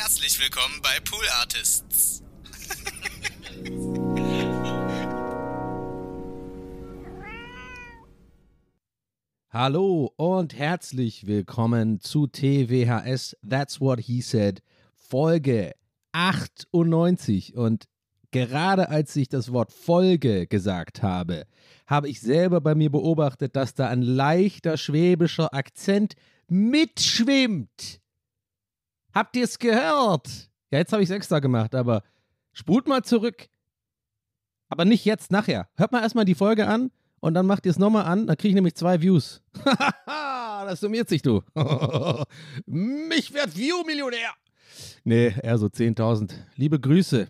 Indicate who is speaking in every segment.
Speaker 1: Herzlich willkommen bei Pool Artists.
Speaker 2: Hallo und herzlich willkommen zu TWHS That's What He Said, Folge 98. Und gerade als ich das Wort Folge gesagt habe, habe ich selber bei mir beobachtet, dass da ein leichter schwäbischer Akzent mitschwimmt. Habt ihr es gehört? Ja, jetzt habe ich es extra gemacht, aber spult mal zurück. Aber nicht jetzt, nachher. Hört mal erstmal die Folge an und dann macht ihr es nochmal an, dann kriege ich nämlich zwei Views. das summiert sich, du. Mich wird View-Millionär. Nee, eher so 10.000. Liebe Grüße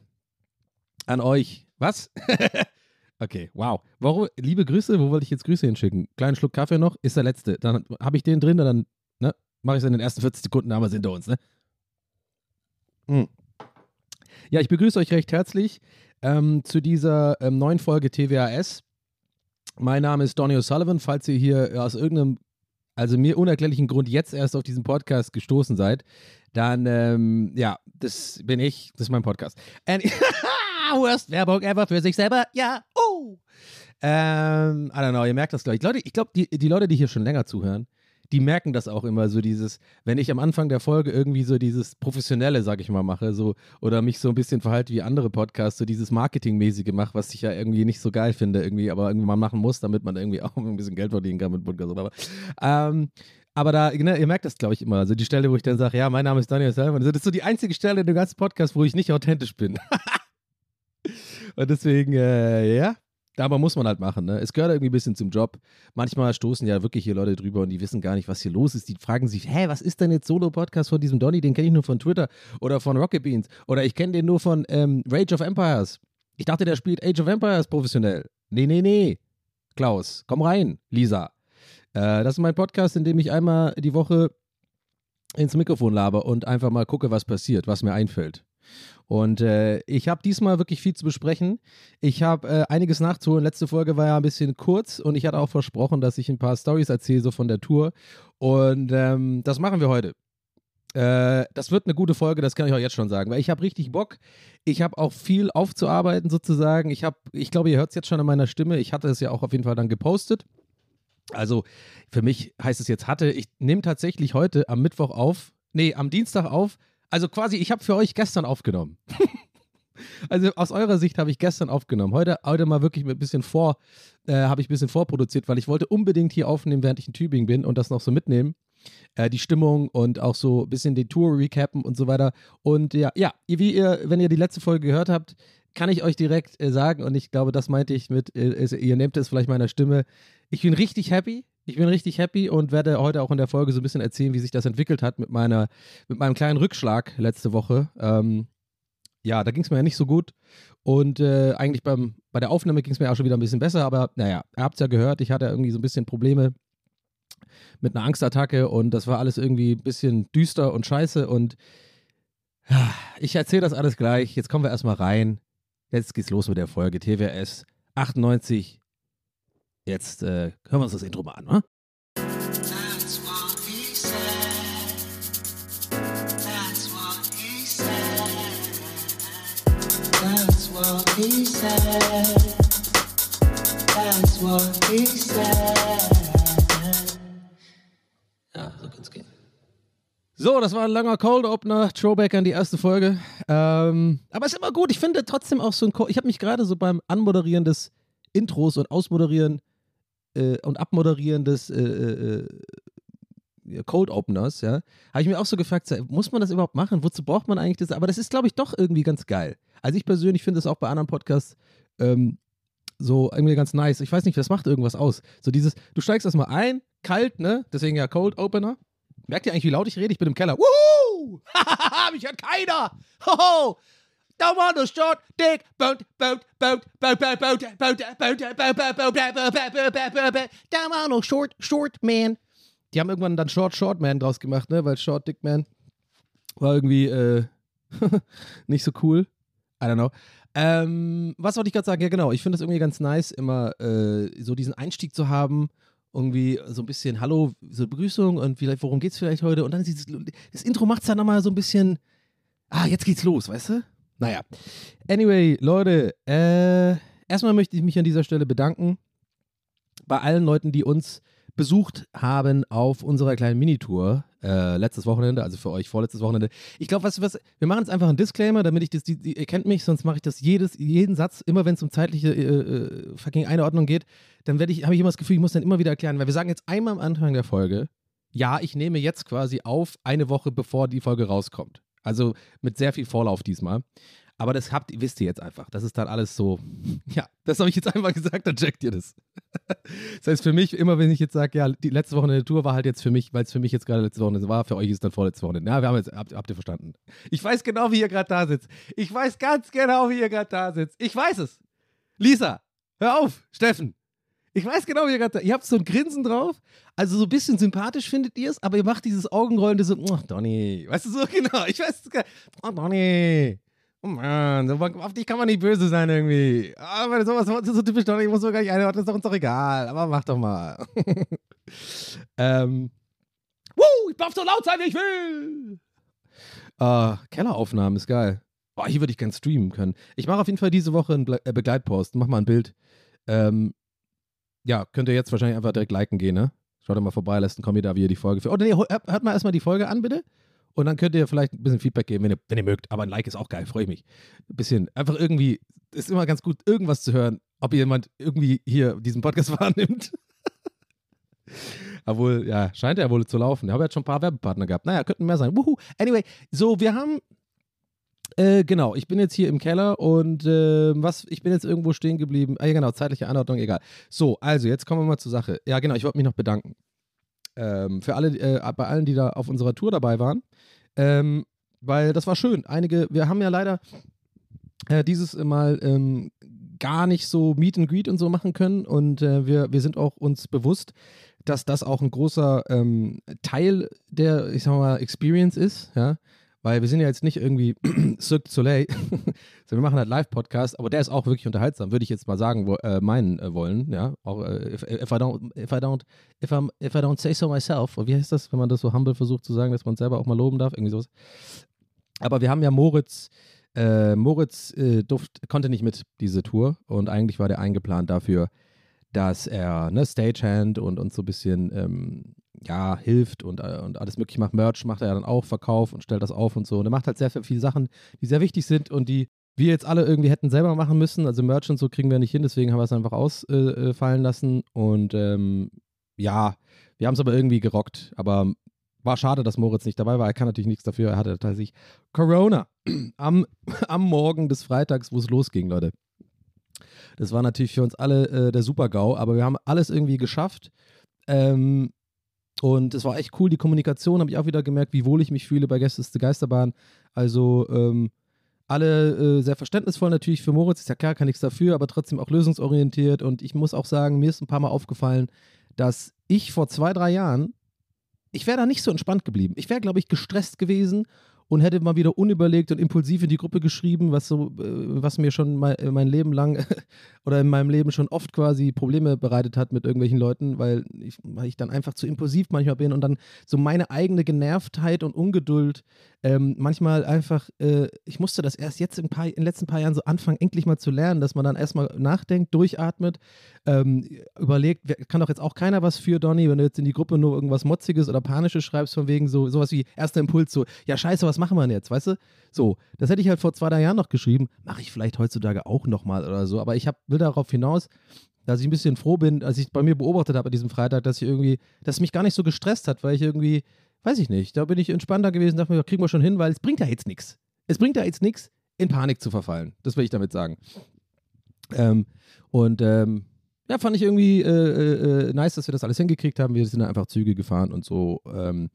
Speaker 2: an euch. Was? okay, wow. Warum, liebe Grüße, wo wollte ich jetzt Grüße hinschicken? Kleinen Schluck Kaffee noch, ist der letzte. Dann habe ich den drin, dann ne, mache ich es in den ersten 40 Sekunden, haben wir es hinter uns, ne? Hm. Ja, ich begrüße euch recht herzlich ähm, zu dieser ähm, neuen Folge TWAS. Mein Name ist Donny O'Sullivan. Falls ihr hier aus irgendeinem, also mir unerklärlichen Grund jetzt erst auf diesen Podcast gestoßen seid, dann, ähm, ja, das bin ich, das ist mein Podcast. And Worst Werbung ever für sich selber, ja, oh. Ähm, I don't know, ihr merkt das, glaube ich. Leute, ich glaube, die, die Leute, die hier schon länger zuhören, die merken das auch immer so dieses, wenn ich am Anfang der Folge irgendwie so dieses Professionelle, sag ich mal, mache, so, oder mich so ein bisschen verhalte wie andere Podcasts, so dieses Marketingmäßige mache, was ich ja irgendwie nicht so geil finde, irgendwie, aber irgendwie mal machen muss, damit man irgendwie auch ein bisschen Geld verdienen kann mit Podcast. Aber, ähm, aber da, ne, ihr merkt das, glaube ich, immer. Also die Stelle, wo ich dann sage, ja, mein Name ist Daniel Selman, das ist so die einzige Stelle in dem ganzen Podcast, wo ich nicht authentisch bin. Und deswegen, äh, ja, aber muss man halt machen, ne? Es gehört irgendwie ein bisschen zum Job. Manchmal stoßen ja wirklich hier Leute drüber und die wissen gar nicht, was hier los ist. Die fragen sich, hä, was ist denn jetzt Solo-Podcast von diesem Donny? Den kenne ich nur von Twitter oder von Rocket Beans. Oder ich kenne den nur von ähm, Rage of Empires. Ich dachte, der spielt Age of Empires professionell. Nee, nee, nee. Klaus, komm rein, Lisa. Äh, das ist mein Podcast, in dem ich einmal die Woche ins Mikrofon laber und einfach mal gucke, was passiert, was mir einfällt. Und äh, ich habe diesmal wirklich viel zu besprechen. Ich habe äh, einiges nachzuholen. Letzte Folge war ja ein bisschen kurz und ich hatte auch versprochen, dass ich ein paar Stories erzähle, so von der Tour. Und ähm, das machen wir heute. Äh, das wird eine gute Folge, das kann ich euch jetzt schon sagen, weil ich habe richtig Bock. Ich habe auch viel aufzuarbeiten sozusagen. Ich habe, ich glaube, ihr hört es jetzt schon an meiner Stimme. Ich hatte es ja auch auf jeden Fall dann gepostet. Also für mich heißt es jetzt hatte. Ich nehme tatsächlich heute am Mittwoch auf, nee, am Dienstag auf, also quasi, ich habe für euch gestern aufgenommen. also aus eurer Sicht habe ich gestern aufgenommen. Heute, heute mal wirklich mit ein bisschen vor, äh, habe ich ein bisschen vorproduziert, weil ich wollte unbedingt hier aufnehmen, während ich in Tübingen bin und das noch so mitnehmen. Äh, die Stimmung und auch so ein bisschen die Tour recappen und so weiter. Und ja, ja, wie ihr, wenn ihr die letzte Folge gehört habt, kann ich euch direkt äh, sagen, und ich glaube, das meinte ich mit, äh, ihr nehmt es vielleicht meiner Stimme. Ich bin richtig happy. Ich bin richtig happy und werde heute auch in der Folge so ein bisschen erzählen, wie sich das entwickelt hat mit meiner, mit meinem kleinen Rückschlag letzte Woche. Ähm, ja, da ging es mir ja nicht so gut. Und äh, eigentlich beim, bei der Aufnahme ging es mir auch schon wieder ein bisschen besser, aber naja, ihr habt es ja gehört, ich hatte irgendwie so ein bisschen Probleme mit einer Angstattacke und das war alles irgendwie ein bisschen düster und scheiße und ja, ich erzähle das alles gleich. Jetzt kommen wir erstmal rein. Jetzt geht's los mit der Folge TWS 98 Jetzt äh, hören wir uns das Intro mal an? That's what he said. That's what he said. That's what he said. That's what he said. Ja, so könnte es gehen. So, das war ein langer Cold Opener, Throwback an die erste Folge. Ähm, aber ist immer gut. Ich finde trotzdem auch so ein. Co ich habe mich gerade so beim Anmoderieren des Intros und Ausmoderieren äh, und Abmoderieren des äh, äh, äh, Cold Openers, ja, habe ich mir auch so gefragt, muss man das überhaupt machen? Wozu braucht man eigentlich das? Aber das ist, glaube ich, doch irgendwie ganz geil. Also ich persönlich finde es auch bei anderen Podcasts ähm, so irgendwie ganz nice. Ich weiß nicht, das macht irgendwas aus. So dieses, du steigst erstmal ein, kalt, ne? Deswegen ja Cold Opener. Merkt ihr eigentlich, wie laut ich rede? Ich bin im Keller. Wuhu! Mich hört keiner! Hoho! Don't want no short dick boat boat boat boat boat boat boat boat boat boat boat Don't want no short short man. Die haben irgendwann dann Short Short Man draus gemacht, ne? Weil Short Dick Man war irgendwie äh, nicht so cool. I don't know. Ähm, was wollte ich gerade sagen? Ja, genau. Ich finde es irgendwie ganz nice, immer äh, so diesen Einstieg zu haben. Irgendwie so ein bisschen Hallo, so Begrüßung und vielleicht, worum geht's vielleicht heute? Und dann dieses, das Intro macht es dann nochmal so ein bisschen Ah, jetzt geht's los, weißt du? Naja. Anyway, Leute, äh, erstmal möchte ich mich an dieser Stelle bedanken bei allen Leuten, die uns besucht haben auf unserer kleinen Minitour äh, letztes Wochenende, also für euch vorletztes Wochenende. Ich glaube, was, was, wir machen jetzt einfach einen Disclaimer, damit ich das, die, die, ihr kennt mich, sonst mache ich das jedes, jeden Satz, immer wenn es um zeitliche äh, äh, fucking Einordnung geht, dann werde ich, habe ich immer das Gefühl, ich muss dann immer wieder erklären, weil wir sagen jetzt einmal am Anfang der Folge, ja, ich nehme jetzt quasi auf eine Woche bevor die Folge rauskommt. Also mit sehr viel Vorlauf diesmal. Aber das habt, wisst ihr jetzt einfach. Das ist dann alles so, ja, das habe ich jetzt einmal gesagt, dann checkt ihr das. das heißt für mich, immer wenn ich jetzt sage, ja, die letzte Woche in der Tour war halt jetzt für mich, weil es für mich jetzt gerade letzte Woche war, für euch ist dann vorletzte Woche. Ja, wir haben jetzt, habt, habt ihr verstanden. Ich weiß genau, wie ihr gerade da sitzt. Ich weiß ganz genau, wie ihr gerade da sitzt. Ich weiß es. Lisa, hör auf, Steffen. Ich weiß genau, wie ihr gerade Ihr habt so ein Grinsen drauf. Also so ein bisschen sympathisch findet ihr es, aber ihr macht dieses Augenrollen, das so, oh, Donny. Weißt du so genau? Ich weiß es gar Oh, Donny. Oh Mann, auf dich kann man nicht böse sein irgendwie. Aber sowas das ist so typisch Donny, ich muss so gar nicht einordnen, ist doch uns doch egal. Aber mach doch mal. ähm. Woo, ich darf so laut sein, wie ich will. Uh, Kelleraufnahmen ist geil. Boah, hier würde ich gern streamen können. Ich mache auf jeden Fall diese Woche einen äh, Begleitpost. Mach mal ein Bild. Ähm, ja, könnt ihr jetzt wahrscheinlich einfach direkt liken gehen, ne? Schaut mal vorbei, lasst einen Kommentar, wie ihr die Folge für. Oder nee, hört, hört mal erstmal die Folge an, bitte. Und dann könnt ihr vielleicht ein bisschen Feedback geben, wenn ihr, wenn ihr mögt. Aber ein Like ist auch geil, freue ich mich. Ein bisschen, einfach irgendwie, ist immer ganz gut, irgendwas zu hören, ob jemand irgendwie hier diesen Podcast wahrnimmt. Obwohl, ja, scheint ja wohl zu laufen. Ich habe jetzt schon ein paar Werbepartner gehabt. Naja, könnten mehr sein. Wuhu. Anyway, so, wir haben äh, genau, ich bin jetzt hier im Keller und äh, was, ich bin jetzt irgendwo stehen geblieben. Ah ja, genau, zeitliche Anordnung, egal. So, also jetzt kommen wir mal zur Sache. Ja, genau, ich wollte mich noch bedanken. Ähm, für alle, äh, bei allen, die da auf unserer Tour dabei waren. Ähm, weil das war schön. Einige, wir haben ja leider äh, dieses Mal ähm, gar nicht so Meet and Greet und so machen können und äh, wir, wir sind auch uns bewusst, dass das auch ein großer ähm, Teil der, ich sag mal, Experience ist, ja. Weil wir sind ja jetzt nicht irgendwie Cirque du Soleil, sondern wir machen halt Live-Podcast, aber der ist auch wirklich unterhaltsam, würde ich jetzt mal sagen, wo, äh, meinen äh, wollen, ja. Auch äh, if, if, I don't, if I don't, if, I'm, if I don't say so myself, wie heißt das, wenn man das so humble versucht zu sagen, dass man selber auch mal loben darf, irgendwie sowas. Aber wir haben ja Moritz, äh, Moritz äh, Duft konnte nicht mit diese Tour und eigentlich war der eingeplant dafür, dass er ne, Stagehand und uns so ein bisschen ähm, ja, hilft und, äh, und alles mögliche macht. Merch macht er dann auch, Verkauf und stellt das auf und so. Und er macht halt sehr, sehr viele Sachen, die sehr wichtig sind und die wir jetzt alle irgendwie hätten selber machen müssen. Also Merch und so kriegen wir nicht hin, deswegen haben wir es einfach ausfallen äh, lassen. Und ähm, ja, wir haben es aber irgendwie gerockt. Aber war schade, dass Moritz nicht dabei war. Er kann natürlich nichts dafür. Er hatte tatsächlich Corona am, am Morgen des Freitags, wo es losging, Leute. Das war natürlich für uns alle äh, der Super-GAU, aber wir haben alles irgendwie geschafft. Ähm, und es war echt cool, die Kommunikation, habe ich auch wieder gemerkt, wie wohl ich mich fühle bei Gästeste Geisterbahn. Also ähm, alle äh, sehr verständnisvoll natürlich für Moritz, ist ja klar, kann nichts dafür, aber trotzdem auch lösungsorientiert. Und ich muss auch sagen, mir ist ein paar Mal aufgefallen, dass ich vor zwei, drei Jahren, ich wäre da nicht so entspannt geblieben. Ich wäre, glaube ich, gestresst gewesen und hätte mal wieder unüberlegt und impulsiv in die Gruppe geschrieben, was so, äh, was mir schon mein, mein Leben lang oder in meinem Leben schon oft quasi Probleme bereitet hat mit irgendwelchen Leuten, weil ich, weil ich dann einfach zu impulsiv manchmal bin und dann so meine eigene Genervtheit und Ungeduld ähm, manchmal einfach, äh, ich musste das erst jetzt in, paar, in den letzten paar Jahren so anfangen, endlich mal zu lernen, dass man dann erstmal nachdenkt, durchatmet, ähm, überlegt, kann doch jetzt auch keiner was für, Donny, wenn du jetzt in die Gruppe nur irgendwas Motziges oder Panisches schreibst, von wegen so, sowas wie erster Impuls, so, ja scheiße, was machen wir denn jetzt, weißt du? So, das hätte ich halt vor zwei, drei Jahren noch geschrieben, mache ich vielleicht heutzutage auch nochmal oder so, aber ich hab, will darauf hinaus, dass ich ein bisschen froh bin, als ich bei mir beobachtet habe an diesem Freitag, dass ich irgendwie, dass es mich gar nicht so gestresst hat, weil ich irgendwie weiß ich nicht, da bin ich entspannter gewesen, dachte mir, kriegen wir schon hin, weil es bringt ja jetzt nichts. Es bringt ja jetzt nichts, in Panik zu verfallen. Das will ich damit sagen. Ähm, und ähm, ja, fand ich irgendwie äh, äh, äh, nice, dass wir das alles hingekriegt haben. Wir sind einfach Züge gefahren und so. Ähm,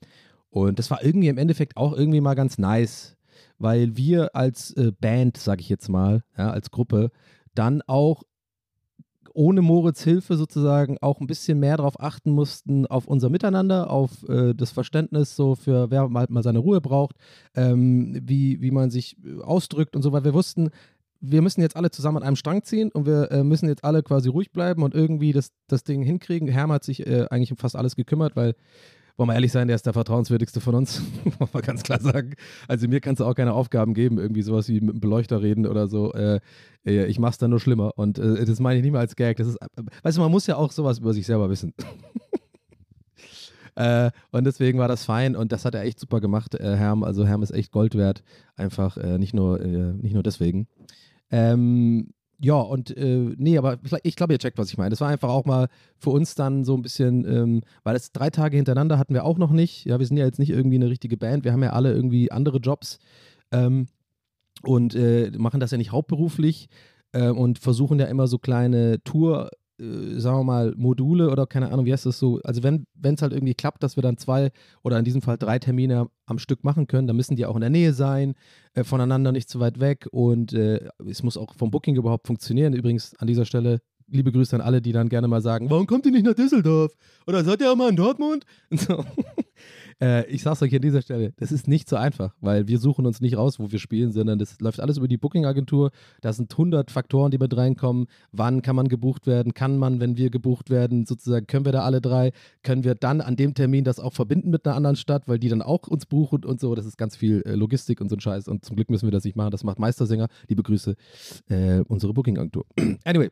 Speaker 2: und das war irgendwie im Endeffekt auch irgendwie mal ganz nice, weil wir als äh, Band, sag ich jetzt mal, ja, als Gruppe, dann auch ohne Moritz Hilfe sozusagen auch ein bisschen mehr darauf achten mussten, auf unser Miteinander, auf äh, das Verständnis so für wer mal, mal seine Ruhe braucht, ähm, wie, wie man sich äh, ausdrückt und so, weil wir wussten, wir müssen jetzt alle zusammen an einem Strang ziehen und wir äh, müssen jetzt alle quasi ruhig bleiben und irgendwie das, das Ding hinkriegen. Herm hat sich äh, eigentlich um fast alles gekümmert, weil wollen wir ehrlich sein, der ist der vertrauenswürdigste von uns, muss man ganz klar sagen. Also mir kannst du auch keine Aufgaben geben, irgendwie sowas wie mit einem Beleuchter reden oder so. Äh, äh ich mach's dann nur schlimmer und äh, das meine ich nicht mal als Gag. Das ist, weißt du, man muss ja auch sowas über sich selber wissen. Äh, und deswegen war das fein und das hat er echt super gemacht, äh, Herm. Also Herm ist echt Gold wert. Einfach äh, nicht, nur, äh, nicht nur deswegen. Ähm, ja, und äh, nee, aber ich glaube, ihr checkt, was ich meine. Das war einfach auch mal für uns dann so ein bisschen, ähm, weil es drei Tage hintereinander hatten wir auch noch nicht. Ja, wir sind ja jetzt nicht irgendwie eine richtige Band. Wir haben ja alle irgendwie andere Jobs ähm, und äh, machen das ja nicht hauptberuflich äh, und versuchen ja immer so kleine Tour- äh, sagen wir mal, Module oder keine Ahnung, wie heißt das so? Also wenn es halt irgendwie klappt, dass wir dann zwei oder in diesem Fall drei Termine am Stück machen können, dann müssen die auch in der Nähe sein, äh, voneinander nicht zu weit weg und äh, es muss auch vom Booking überhaupt funktionieren. Übrigens an dieser Stelle liebe Grüße an alle, die dann gerne mal sagen, warum kommt ihr nicht nach Düsseldorf? Oder seid ihr auch mal in Dortmund? Und so. Äh, ich sag's euch an dieser Stelle, das ist nicht so einfach, weil wir suchen uns nicht raus, wo wir spielen, sondern das läuft alles über die Booking-Agentur. Da sind 100 Faktoren, die mit reinkommen. Wann kann man gebucht werden? Kann man, wenn wir gebucht werden, sozusagen, können wir da alle drei? Können wir dann an dem Termin das auch verbinden mit einer anderen Stadt, weil die dann auch uns buchen und so? Das ist ganz viel äh, Logistik und so ein Scheiß. Und zum Glück müssen wir das nicht machen. Das macht Meistersänger. Liebe Grüße, äh, unsere Booking-Agentur. anyway,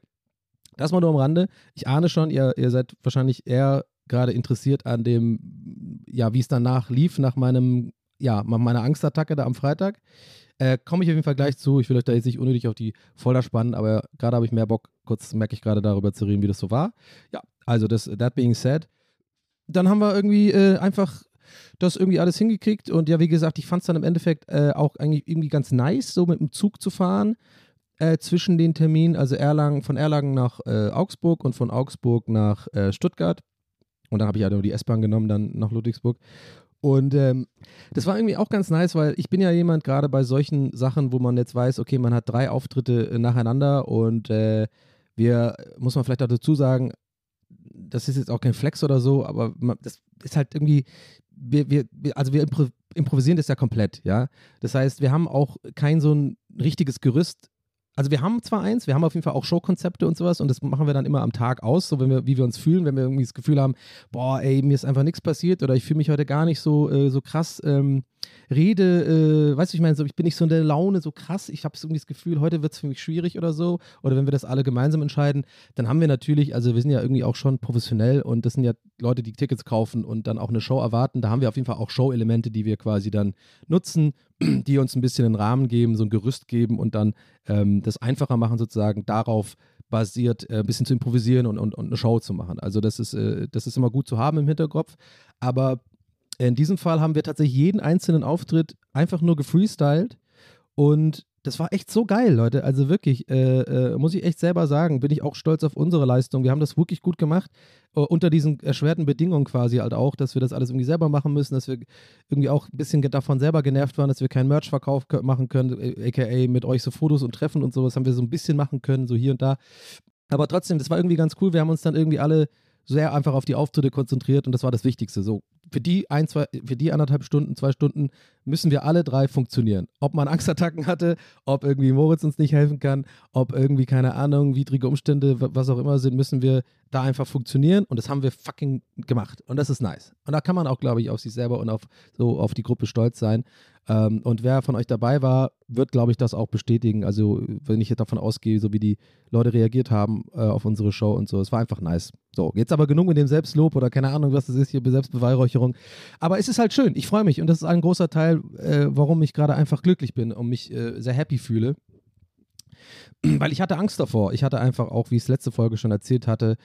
Speaker 2: das mal nur am Rande. Ich ahne schon, ihr, ihr seid wahrscheinlich eher gerade interessiert an dem, ja, wie es danach lief, nach meinem, ja, meiner Angstattacke da am Freitag. Äh, Komme ich auf jeden Fall gleich zu. Ich will euch da jetzt nicht unnötig auf die Folter spannen, aber gerade habe ich mehr Bock, kurz merke ich gerade darüber zu reden, wie das so war. Ja, also das, that being said, dann haben wir irgendwie äh, einfach das irgendwie alles hingekriegt und ja, wie gesagt, ich fand es dann im Endeffekt äh, auch eigentlich irgendwie ganz nice, so mit dem Zug zu fahren äh, zwischen den Terminen, also Erlangen, von Erlangen nach äh, Augsburg und von Augsburg nach äh, Stuttgart. Und dann habe ich halt nur die S-Bahn genommen, dann nach Ludwigsburg. Und ähm, das war irgendwie auch ganz nice, weil ich bin ja jemand, gerade bei solchen Sachen, wo man jetzt weiß, okay, man hat drei Auftritte äh, nacheinander und äh, wir, muss man vielleicht auch dazu sagen, das ist jetzt auch kein Flex oder so, aber man, das ist halt irgendwie, wir, wir, also wir improvisieren das ja komplett, ja. Das heißt, wir haben auch kein so ein richtiges Gerüst also wir haben zwar eins, wir haben auf jeden Fall auch Showkonzepte und sowas und das machen wir dann immer am Tag aus, so wenn wir, wie wir uns fühlen, wenn wir irgendwie das Gefühl haben, boah, ey, mir ist einfach nichts passiert oder ich fühle mich heute gar nicht so, äh, so krass ähm, rede, äh, weißt du, ich meine, so, ich bin nicht so in der Laune so krass, ich habe irgendwie das Gefühl, heute wird es für mich schwierig oder so oder wenn wir das alle gemeinsam entscheiden, dann haben wir natürlich, also wir sind ja irgendwie auch schon professionell und das sind ja Leute, die Tickets kaufen und dann auch eine Show erwarten, da haben wir auf jeden Fall auch Show-Elemente, die wir quasi dann nutzen, die uns ein bisschen einen Rahmen geben, so ein Gerüst geben und dann ähm, das einfacher machen, sozusagen darauf basiert, äh, ein bisschen zu improvisieren und, und, und eine Show zu machen. Also das ist, äh, das ist immer gut zu haben im Hinterkopf. Aber in diesem Fall haben wir tatsächlich jeden einzelnen Auftritt einfach nur gefreestylt und das war echt so geil, Leute. Also wirklich, äh, äh, muss ich echt selber sagen, bin ich auch stolz auf unsere Leistung. Wir haben das wirklich gut gemacht, uh, unter diesen erschwerten Bedingungen quasi halt auch, dass wir das alles irgendwie selber machen müssen, dass wir irgendwie auch ein bisschen davon selber genervt waren, dass wir keinen Merch-Verkauf machen können, aka mit euch so Fotos und Treffen und sowas haben wir so ein bisschen machen können, so hier und da. Aber trotzdem, das war irgendwie ganz cool. Wir haben uns dann irgendwie alle sehr einfach auf die Auftritte konzentriert und das war das Wichtigste. So, für die ein, zwei, für die anderthalb Stunden, zwei Stunden müssen wir alle drei funktionieren. Ob man Angstattacken hatte, ob irgendwie Moritz uns nicht helfen kann, ob irgendwie, keine Ahnung, widrige Umstände, was auch immer sind, müssen wir da einfach funktionieren und das haben wir fucking gemacht. Und das ist nice. Und da kann man auch, glaube ich, auf sich selber und auf so auf die Gruppe stolz sein. Ähm, und wer von euch dabei war, wird, glaube ich, das auch bestätigen. Also, wenn ich jetzt davon ausgehe, so wie die Leute reagiert haben äh, auf unsere Show und so. Es war einfach nice. So, jetzt aber genug mit dem Selbstlob oder keine Ahnung, was das ist hier, Selbstbeweihräucherung. Aber es ist halt schön. Ich freue mich und das ist ein großer Teil, äh, warum ich gerade einfach glücklich bin und mich äh, sehr happy fühle. Weil ich hatte Angst davor. Ich hatte einfach auch, wie ich es letzte Folge schon erzählt hatte,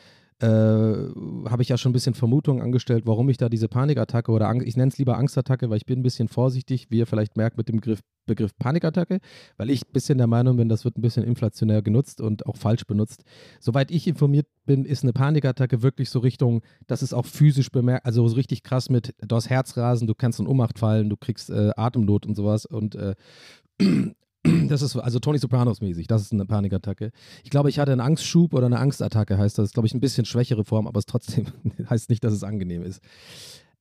Speaker 2: äh, habe ich ja schon ein bisschen Vermutungen angestellt, warum ich da diese Panikattacke oder Angst, ich nenne es lieber Angstattacke, weil ich bin ein bisschen vorsichtig, wie ihr vielleicht merkt mit dem Begriff, Begriff Panikattacke, weil ich ein bisschen der Meinung bin, das wird ein bisschen inflationär genutzt und auch falsch benutzt. Soweit ich informiert bin, ist eine Panikattacke wirklich so Richtung, das ist auch physisch bemerkt, also so richtig krass mit, du hast Herzrasen, du kannst in Ohnmacht fallen, du kriegst äh, Atemnot und sowas und äh, Das ist also Tony Sopranos mäßig, das ist eine Panikattacke. Ich glaube, ich hatte einen Angstschub oder eine Angstattacke, heißt das. Das ist, glaube ich, ein bisschen schwächere Form, aber es trotzdem heißt nicht, dass es angenehm ist.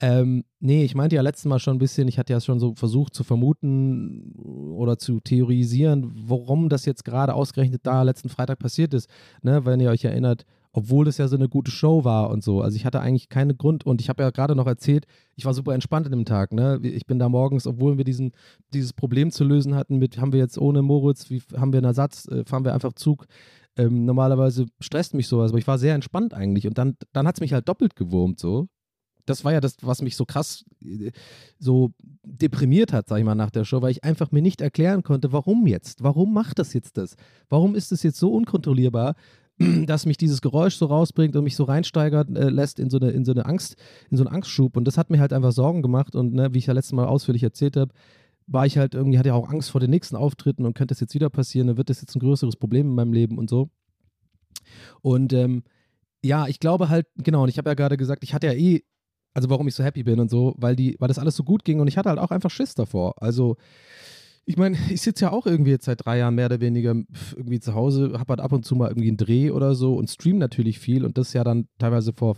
Speaker 2: Ähm, nee, ich meinte ja letztes Mal schon ein bisschen, ich hatte ja schon so versucht zu vermuten oder zu theorisieren, warum das jetzt gerade ausgerechnet da letzten Freitag passiert ist. Ne, wenn ihr euch erinnert, obwohl das ja so eine gute Show war und so. Also ich hatte eigentlich keinen Grund und ich habe ja gerade noch erzählt, ich war super entspannt an dem Tag. Ne? Ich bin da morgens, obwohl wir diesen, dieses Problem zu lösen hatten, mit haben wir jetzt ohne Moritz, wie haben wir einen Ersatz, äh, fahren wir einfach Zug. Ähm, normalerweise stresst mich sowas, aber ich war sehr entspannt eigentlich und dann, dann hat es mich halt doppelt gewurmt so. Das war ja das, was mich so krass äh, so deprimiert hat, sag ich mal, nach der Show, weil ich einfach mir nicht erklären konnte, warum jetzt? Warum macht das jetzt das? Warum ist es jetzt so unkontrollierbar? dass mich dieses Geräusch so rausbringt und mich so reinsteigert äh, lässt in so, eine, in so eine Angst, in so einen Angstschub. Und das hat mir halt einfach Sorgen gemacht. Und ne, wie ich ja letztes Mal ausführlich erzählt habe, war ich halt irgendwie, hatte ja auch Angst vor den nächsten Auftritten und könnte das jetzt wieder passieren, dann wird das jetzt ein größeres Problem in meinem Leben und so. Und ähm, ja, ich glaube halt, genau, und ich habe ja gerade gesagt, ich hatte ja eh, also warum ich so happy bin und so, weil die, weil das alles so gut ging und ich hatte halt auch einfach Schiss davor. Also ich meine, ich sitze ja auch irgendwie jetzt seit drei Jahren mehr oder weniger irgendwie zu Hause, habe halt ab und zu mal irgendwie einen Dreh oder so und stream natürlich viel und das ja dann teilweise vor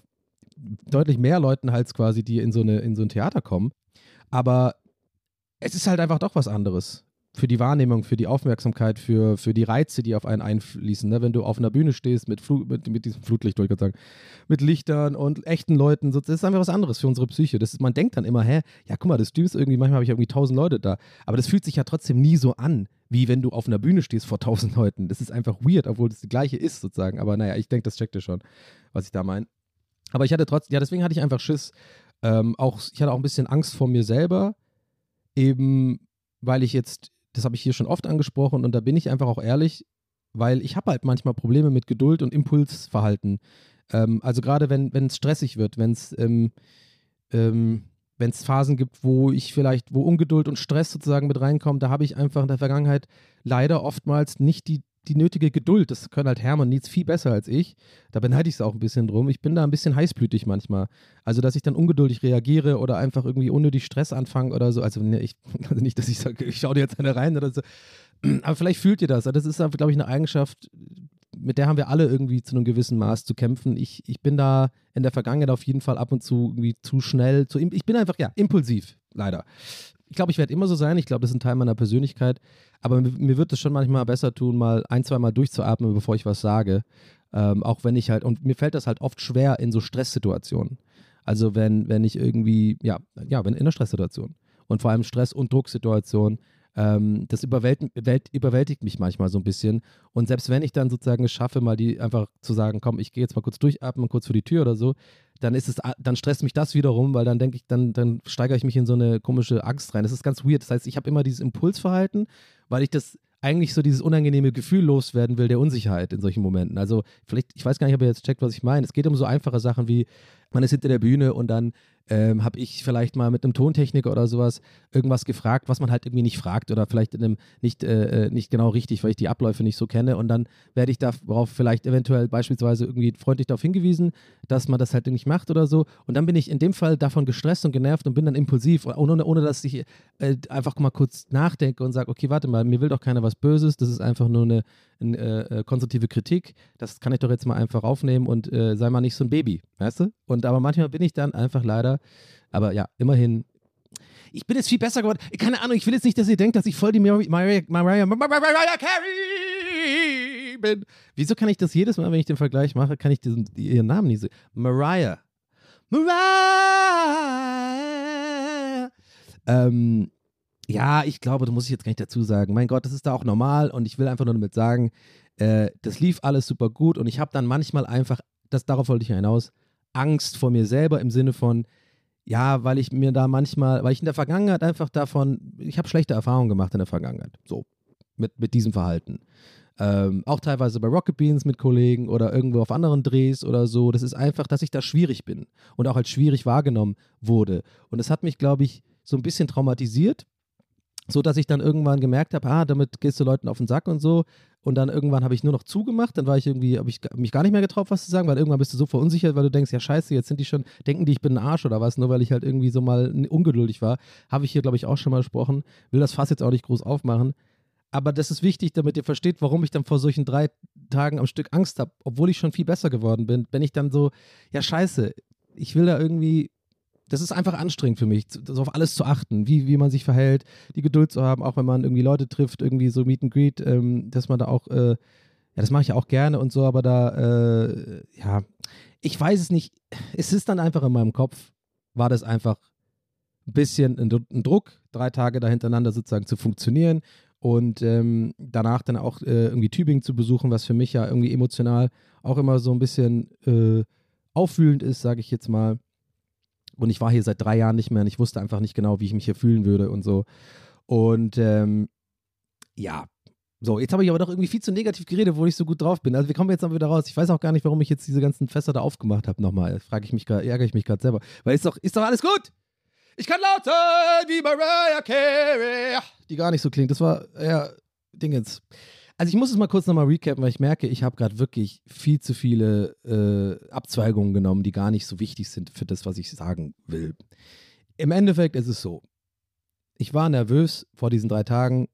Speaker 2: deutlich mehr Leuten als quasi, die in so, eine, in so ein Theater kommen. Aber es ist halt einfach doch was anderes für die Wahrnehmung, für die Aufmerksamkeit, für, für die Reize, die auf einen einfließen. Ne? Wenn du auf einer Bühne stehst mit, Flu mit, mit diesem Flutlicht, wollte ich sagen, mit Lichtern und echten Leuten, das ist einfach was anderes für unsere Psyche. Das ist, man denkt dann immer, hä, ja guck mal, das Streams irgendwie, manchmal habe ich irgendwie tausend Leute da. Aber das fühlt sich ja trotzdem nie so an, wie wenn du auf einer Bühne stehst vor tausend Leuten. Das ist einfach weird, obwohl das die gleiche ist sozusagen. Aber naja, ich denke, das checkt ihr schon, was ich da meine. Aber ich hatte trotzdem, ja, deswegen hatte ich einfach Schiss. Ähm, auch, ich hatte auch ein bisschen Angst vor mir selber, eben weil ich jetzt das habe ich hier schon oft angesprochen und da bin ich einfach auch ehrlich, weil ich habe halt manchmal Probleme mit Geduld und Impulsverhalten. Ähm, also gerade wenn es stressig wird, wenn es ähm, ähm, wenn es Phasen gibt, wo ich vielleicht, wo Ungeduld und Stress sozusagen mit reinkommen, da habe ich einfach in der Vergangenheit leider oftmals nicht die die nötige Geduld. Das können halt Hermann Nietz viel besser als ich. Da beneide ich es auch ein bisschen drum. Ich bin da ein bisschen heißblütig manchmal. Also, dass ich dann ungeduldig reagiere oder einfach irgendwie unnötig Stress anfange oder so. Also, ne, ich, also nicht, dass ich sage, ich schaue dir jetzt eine rein oder so. Aber vielleicht fühlt ihr das. Das ist, glaube ich, eine Eigenschaft, mit der haben wir alle irgendwie zu einem gewissen Maß zu kämpfen. Ich, ich bin da in der Vergangenheit auf jeden Fall ab und zu irgendwie zu schnell. Zu, ich bin einfach, ja, impulsiv, leider. Ich glaube, ich werde immer so sein. Ich glaube, das ist ein Teil meiner Persönlichkeit. Aber mir, mir wird es schon manchmal besser tun, mal ein, zwei Mal durchzuatmen, bevor ich was sage. Ähm, auch wenn ich halt, und mir fällt das halt oft schwer in so Stresssituationen. Also wenn, wenn ich irgendwie, ja, ja, wenn in einer Stresssituation. Und vor allem Stress- und Drucksituationen, ähm, das überwältigt, überwältigt mich manchmal so ein bisschen. Und selbst wenn ich dann sozusagen es schaffe, mal die einfach zu sagen, komm, ich gehe jetzt mal kurz durchatmen, kurz vor die Tür oder so, dann ist es, dann stresst mich das wiederum, weil dann denke ich, dann, dann steigere ich mich in so eine komische Angst rein. Das ist ganz weird. Das heißt, ich habe immer dieses Impulsverhalten, weil ich das eigentlich so dieses unangenehme Gefühl loswerden will der Unsicherheit in solchen Momenten. Also vielleicht, ich weiß gar nicht, ob ihr jetzt checkt, was ich meine. Es geht um so einfache Sachen wie, man ist hinter der Bühne und dann ähm, habe ich vielleicht mal mit einem Tontechniker oder sowas irgendwas gefragt, was man halt irgendwie nicht fragt oder vielleicht in einem nicht, äh, äh, nicht genau richtig, weil ich die Abläufe nicht so kenne. Und dann werde ich darauf vielleicht eventuell beispielsweise irgendwie freundlich darauf hingewiesen, dass man das halt nicht macht oder so. Und dann bin ich in dem Fall davon gestresst und genervt und bin dann impulsiv, ohne, ohne dass ich äh, einfach mal kurz nachdenke und sage, okay, warte mal, mir will doch keiner was Böses, das ist einfach nur eine, eine äh, konstruktive Kritik, das kann ich doch jetzt mal einfach aufnehmen und äh, sei mal nicht so ein Baby, weißt du? Und aber manchmal bin ich dann einfach leider, aber ja, immerhin. Ich bin jetzt viel besser geworden. Keine Ahnung, ich will jetzt nicht, dass ihr denkt, dass ich voll die Mariah, Carey bin. Wieso kann ich das jedes Mal, wenn ich den Vergleich mache, kann ich diesen, ihren Namen nicht sehen? Mariah. Mariah. Ähm, ja, ich glaube, das muss ich jetzt gar nicht dazu sagen. Mein Gott, das ist da auch normal und ich will einfach nur damit sagen, äh, das lief alles super gut und ich habe dann manchmal einfach, das, darauf wollte ich hinaus, Angst vor mir selber im Sinne von, ja, weil ich mir da manchmal, weil ich in der Vergangenheit einfach davon, ich habe schlechte Erfahrungen gemacht in der Vergangenheit, so, mit, mit diesem Verhalten. Ähm, auch teilweise bei Rocket Beans mit Kollegen oder irgendwo auf anderen Drehs oder so. Das ist einfach, dass ich da schwierig bin und auch als schwierig wahrgenommen wurde. Und das hat mich, glaube ich, so ein bisschen traumatisiert so dass ich dann irgendwann gemerkt habe, ah, damit gehst du Leuten auf den Sack und so. Und dann irgendwann habe ich nur noch zugemacht, dann war ich irgendwie, habe ich mich gar nicht mehr getraut, was zu sagen, weil irgendwann bist du so verunsichert, weil du denkst, ja scheiße, jetzt sind die schon, denken die, ich bin ein Arsch oder was, nur weil ich halt irgendwie so mal ungeduldig war. Habe ich hier, glaube ich, auch schon mal gesprochen. Will das Fass jetzt auch nicht groß aufmachen. Aber das ist wichtig, damit ihr versteht, warum ich dann vor solchen drei Tagen am Stück Angst habe, obwohl ich schon viel besser geworden bin. Wenn ich dann so, ja scheiße, ich will da irgendwie das ist einfach anstrengend für mich, so auf alles zu achten, wie, wie man sich verhält, die Geduld zu haben, auch wenn man irgendwie Leute trifft, irgendwie so Meet and Greet, ähm, dass man da auch, äh, Ja, das mache ich ja auch gerne und so, aber da, äh, ja, ich weiß es nicht. Es ist dann einfach in meinem Kopf, war das einfach ein bisschen ein, Druck, drei Tage da hintereinander sozusagen zu funktionieren und ähm, danach dann auch äh, irgendwie Tübingen zu besuchen, was für mich ja irgendwie emotional auch immer so ein bisschen äh, auffühlend ist, sage ich jetzt mal. Und ich war hier seit drei Jahren nicht mehr und ich wusste einfach nicht genau, wie ich mich hier fühlen würde und so. Und ähm, ja, so, jetzt habe ich aber doch irgendwie viel zu negativ geredet, wo ich so gut drauf bin. Also wir kommen jetzt noch wieder raus. Ich weiß auch gar nicht, warum ich jetzt diese ganzen Fässer da aufgemacht habe nochmal. Frage ich mich gerade, ärgere ich mich gerade selber. Weil ist doch, ist doch alles gut. Ich kann laut sein wie Mariah Carey. Die gar nicht so klingt. Das war, ja, Dingens. Also ich muss es mal kurz nochmal recappen, weil ich merke, ich habe gerade wirklich viel zu viele äh, Abzweigungen genommen, die gar nicht so wichtig sind für das, was ich sagen will. Im Endeffekt ist es so. Ich war nervös vor diesen drei Tagen.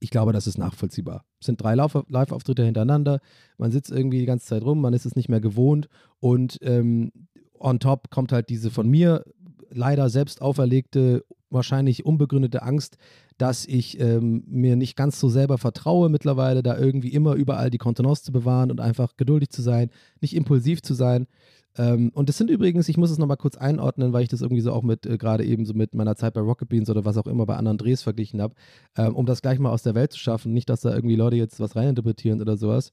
Speaker 2: Ich glaube, das ist nachvollziehbar. Es sind drei Live-Auftritte hintereinander. Man sitzt irgendwie die ganze Zeit rum, man ist es nicht mehr gewohnt. Und ähm, on top kommt halt diese von mir leider selbst auferlegte, wahrscheinlich unbegründete Angst, dass ich ähm, mir nicht ganz so selber vertraue mittlerweile, da irgendwie immer überall die Kontenance zu bewahren und einfach geduldig zu sein, nicht impulsiv zu sein. Ähm, und das sind übrigens, ich muss es nochmal kurz einordnen, weil ich das irgendwie so auch mit, äh, gerade eben so mit meiner Zeit bei Rocket Beans oder was auch immer bei anderen Drehs verglichen habe, ähm, um das gleich mal aus der Welt zu schaffen. Nicht, dass da irgendwie Leute jetzt was reininterpretieren oder sowas.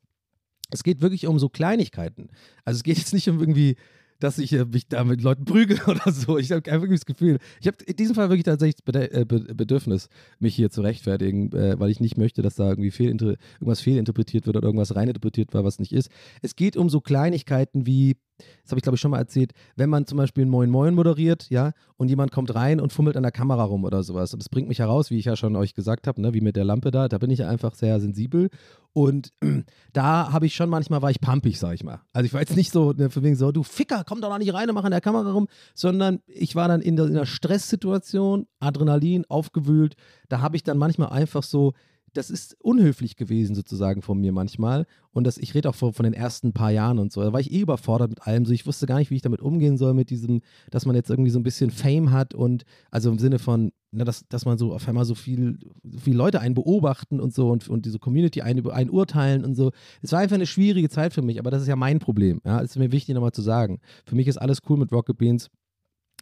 Speaker 2: Es geht wirklich um so Kleinigkeiten. Also es geht jetzt nicht um irgendwie dass ich äh, mich da mit Leuten prügel oder so. Ich habe einfach das Gefühl, ich habe in diesem Fall wirklich tatsächlich das äh, Bedürfnis, mich hier zu rechtfertigen, äh, weil ich nicht möchte, dass da irgendwie fehlinter irgendwas fehlinterpretiert wird oder irgendwas reininterpretiert war, was nicht ist. Es geht um so Kleinigkeiten wie das habe ich glaube ich schon mal erzählt, wenn man zum Beispiel ein Moin Moin moderiert, ja, und jemand kommt rein und fummelt an der Kamera rum oder sowas. Und das bringt mich heraus, wie ich ja schon euch gesagt habe, ne, wie mit der Lampe da, da bin ich einfach sehr sensibel. Und da habe ich schon manchmal, war ich pumpig, sag ich mal. Also ich war jetzt nicht so, ne, von wegen so, du Ficker, komm doch noch nicht rein und mach an der Kamera rum, sondern ich war dann in, der, in einer Stresssituation, Adrenalin, aufgewühlt. Da habe ich dann manchmal einfach so das ist unhöflich gewesen sozusagen von mir manchmal. Und das, ich rede auch von, von, den ersten paar Jahren und so. Da war ich eh überfordert mit allem. So, ich wusste gar nicht, wie ich damit umgehen soll, mit diesem, dass man jetzt irgendwie so ein bisschen Fame hat und also im Sinne von, na, dass, dass man so auf einmal so viel, so viele Leute einen beobachten und so und, und diese Community einen, einen urteilen und so. Es war einfach eine schwierige Zeit für mich, aber das ist ja mein Problem. Ja, das ist mir wichtig nochmal zu sagen. Für mich ist alles cool mit Rocket Beans.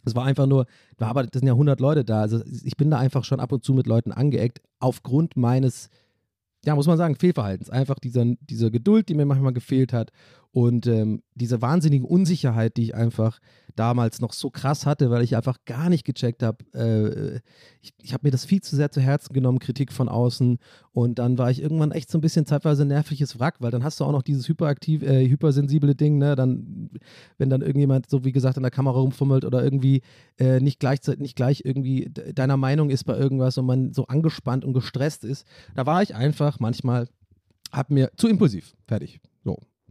Speaker 2: Es war einfach nur, aber das sind ja 100 Leute da. Also ich bin da einfach schon ab und zu mit Leuten angeeckt, aufgrund meines, ja, muss man sagen, Fehlverhaltens. Einfach dieser, dieser Geduld, die mir manchmal gefehlt hat und ähm, diese wahnsinnige Unsicherheit, die ich einfach damals noch so krass hatte, weil ich einfach gar nicht gecheckt habe. Äh, ich ich habe mir das viel zu sehr zu Herzen genommen, Kritik von außen. Und dann war ich irgendwann echt so ein bisschen zeitweise ein nerviges Wrack, weil dann hast du auch noch dieses hyperaktiv, äh, hypersensible Ding, ne? Dann, wenn dann irgendjemand, so wie gesagt, an der Kamera rumfummelt oder irgendwie äh, nicht gleichzeitig, nicht gleich irgendwie deiner Meinung ist bei irgendwas und man so angespannt und gestresst ist, da war ich einfach manchmal, hab mir zu impulsiv. Fertig.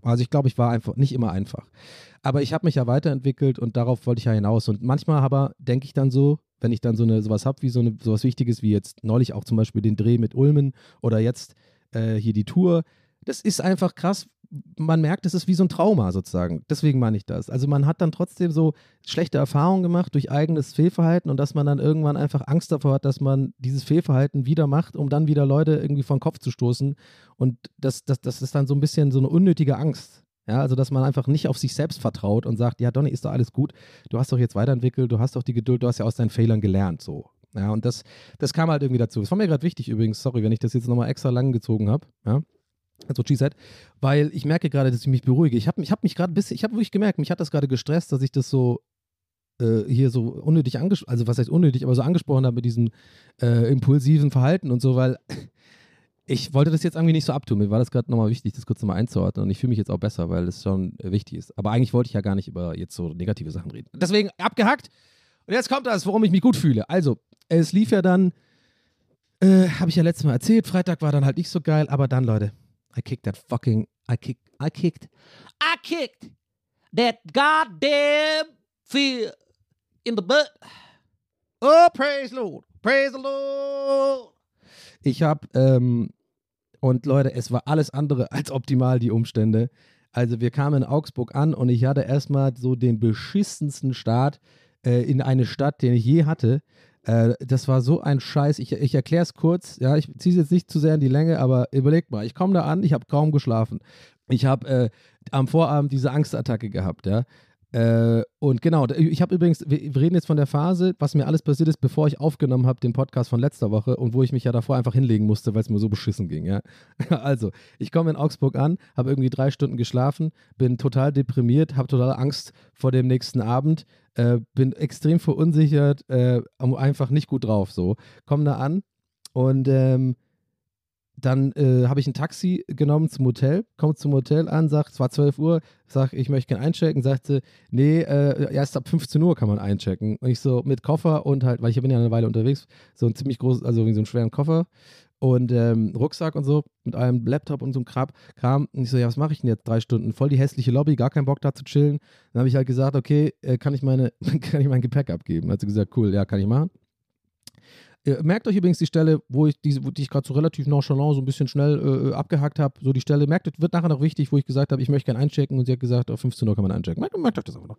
Speaker 2: So. Also ich glaube, ich war einfach nicht immer einfach. Aber ich habe mich ja weiterentwickelt und darauf wollte ich ja hinaus. Und manchmal aber denke ich dann so, wenn ich dann so eine sowas habe wie so eine sowas Wichtiges wie jetzt neulich auch zum Beispiel den Dreh mit Ulmen oder jetzt äh, hier die Tour, das ist einfach krass. Man merkt, es ist wie so ein Trauma sozusagen. Deswegen meine ich das. Also man hat dann trotzdem so schlechte Erfahrungen gemacht durch eigenes Fehlverhalten und dass man dann irgendwann einfach Angst davor hat, dass man dieses Fehlverhalten wieder macht, um dann wieder Leute irgendwie vor den Kopf zu stoßen. Und das, das, das ist dann so ein bisschen so eine unnötige Angst. Ja, also dass man einfach nicht auf sich selbst vertraut und sagt, ja, Donny, ist doch alles gut. Du hast doch jetzt weiterentwickelt, du hast doch die Geduld, du hast ja aus deinen Fehlern gelernt. So. Ja, und das, das kam halt irgendwie dazu. Das war mir gerade wichtig übrigens, sorry, wenn ich das jetzt nochmal extra lang gezogen habe. Ja. Also G-Set, weil ich merke gerade, dass ich mich beruhige. Ich habe ich hab mich gerade ein bisschen, ich habe wirklich gemerkt, mich hat das gerade gestresst, dass ich das so äh, hier so unnötig angesprochen, also was heißt unnötig, aber so angesprochen habe mit diesem äh, impulsiven Verhalten und so, weil ich wollte das jetzt irgendwie nicht so abtun. Mir war das gerade nochmal wichtig, das kurz nochmal einzuordnen und ich fühle mich jetzt auch besser, weil es schon äh, wichtig ist. Aber eigentlich wollte ich ja gar nicht über jetzt so negative Sachen reden. Deswegen abgehackt. Und jetzt kommt das, worum ich mich gut fühle. Also, es lief ja dann, äh, habe ich ja letztes Mal erzählt, Freitag war dann halt nicht so geil, aber dann, Leute, I kicked that fucking. I kicked. I kicked. I kicked that goddamn fear in the butt. Oh, praise Lord. Praise the Lord. Ich habe, ähm, und Leute, es war alles andere als optimal, die Umstände. Also wir kamen in Augsburg an und ich hatte erstmal so den beschissensten Start äh, in eine Stadt, den ich je hatte. Äh, das war so ein Scheiß. Ich, ich erkläre es kurz. Ja, ich ziehe es jetzt nicht zu sehr in die Länge, aber überlegt mal. Ich komme da an, ich habe kaum geschlafen. Ich habe äh, am Vorabend diese Angstattacke gehabt, ja. Äh, und genau, ich habe übrigens, wir, reden jetzt von der Phase, was mir alles passiert ist, bevor ich aufgenommen habe, den Podcast von letzter Woche und wo ich mich ja davor einfach hinlegen musste, weil es mir so beschissen ging, ja. Also, ich komme in Augsburg an, habe irgendwie drei Stunden geschlafen, bin total deprimiert, habe total Angst vor dem nächsten Abend, äh, bin extrem verunsichert, äh, einfach nicht gut drauf, so. Komme da an und ähm, dann äh, habe ich ein Taxi genommen zum Hotel, kommt zum Hotel an, sagt, es war 12 Uhr, sag, ich möchte gerne einchecken, sagte, nee, äh, erst ab 15 Uhr kann man einchecken. Und ich so mit Koffer und halt, weil ich bin ja eine Weile unterwegs, so ein ziemlich groß, also so einen schweren Koffer und ähm, Rucksack und so, mit einem Laptop und so einem Krab, Kram. Und ich so, ja, was mache ich denn jetzt drei Stunden? Voll die hässliche Lobby, gar keinen Bock da zu chillen. Dann habe ich halt gesagt, okay, äh, kann ich meine, kann ich mein Gepäck abgeben? Hat sie gesagt, cool, ja, kann ich machen. Merkt euch übrigens die Stelle, wo ich diese, die ich gerade so relativ nonchalant so ein bisschen schnell äh, äh abgehakt habe. So die Stelle, merkt, wird nachher noch wichtig, wo ich gesagt habe, ich möchte gerne einchecken und sie hat gesagt, auf 15 Uhr kann man einchecken. Merkt, merkt euch das einfach noch.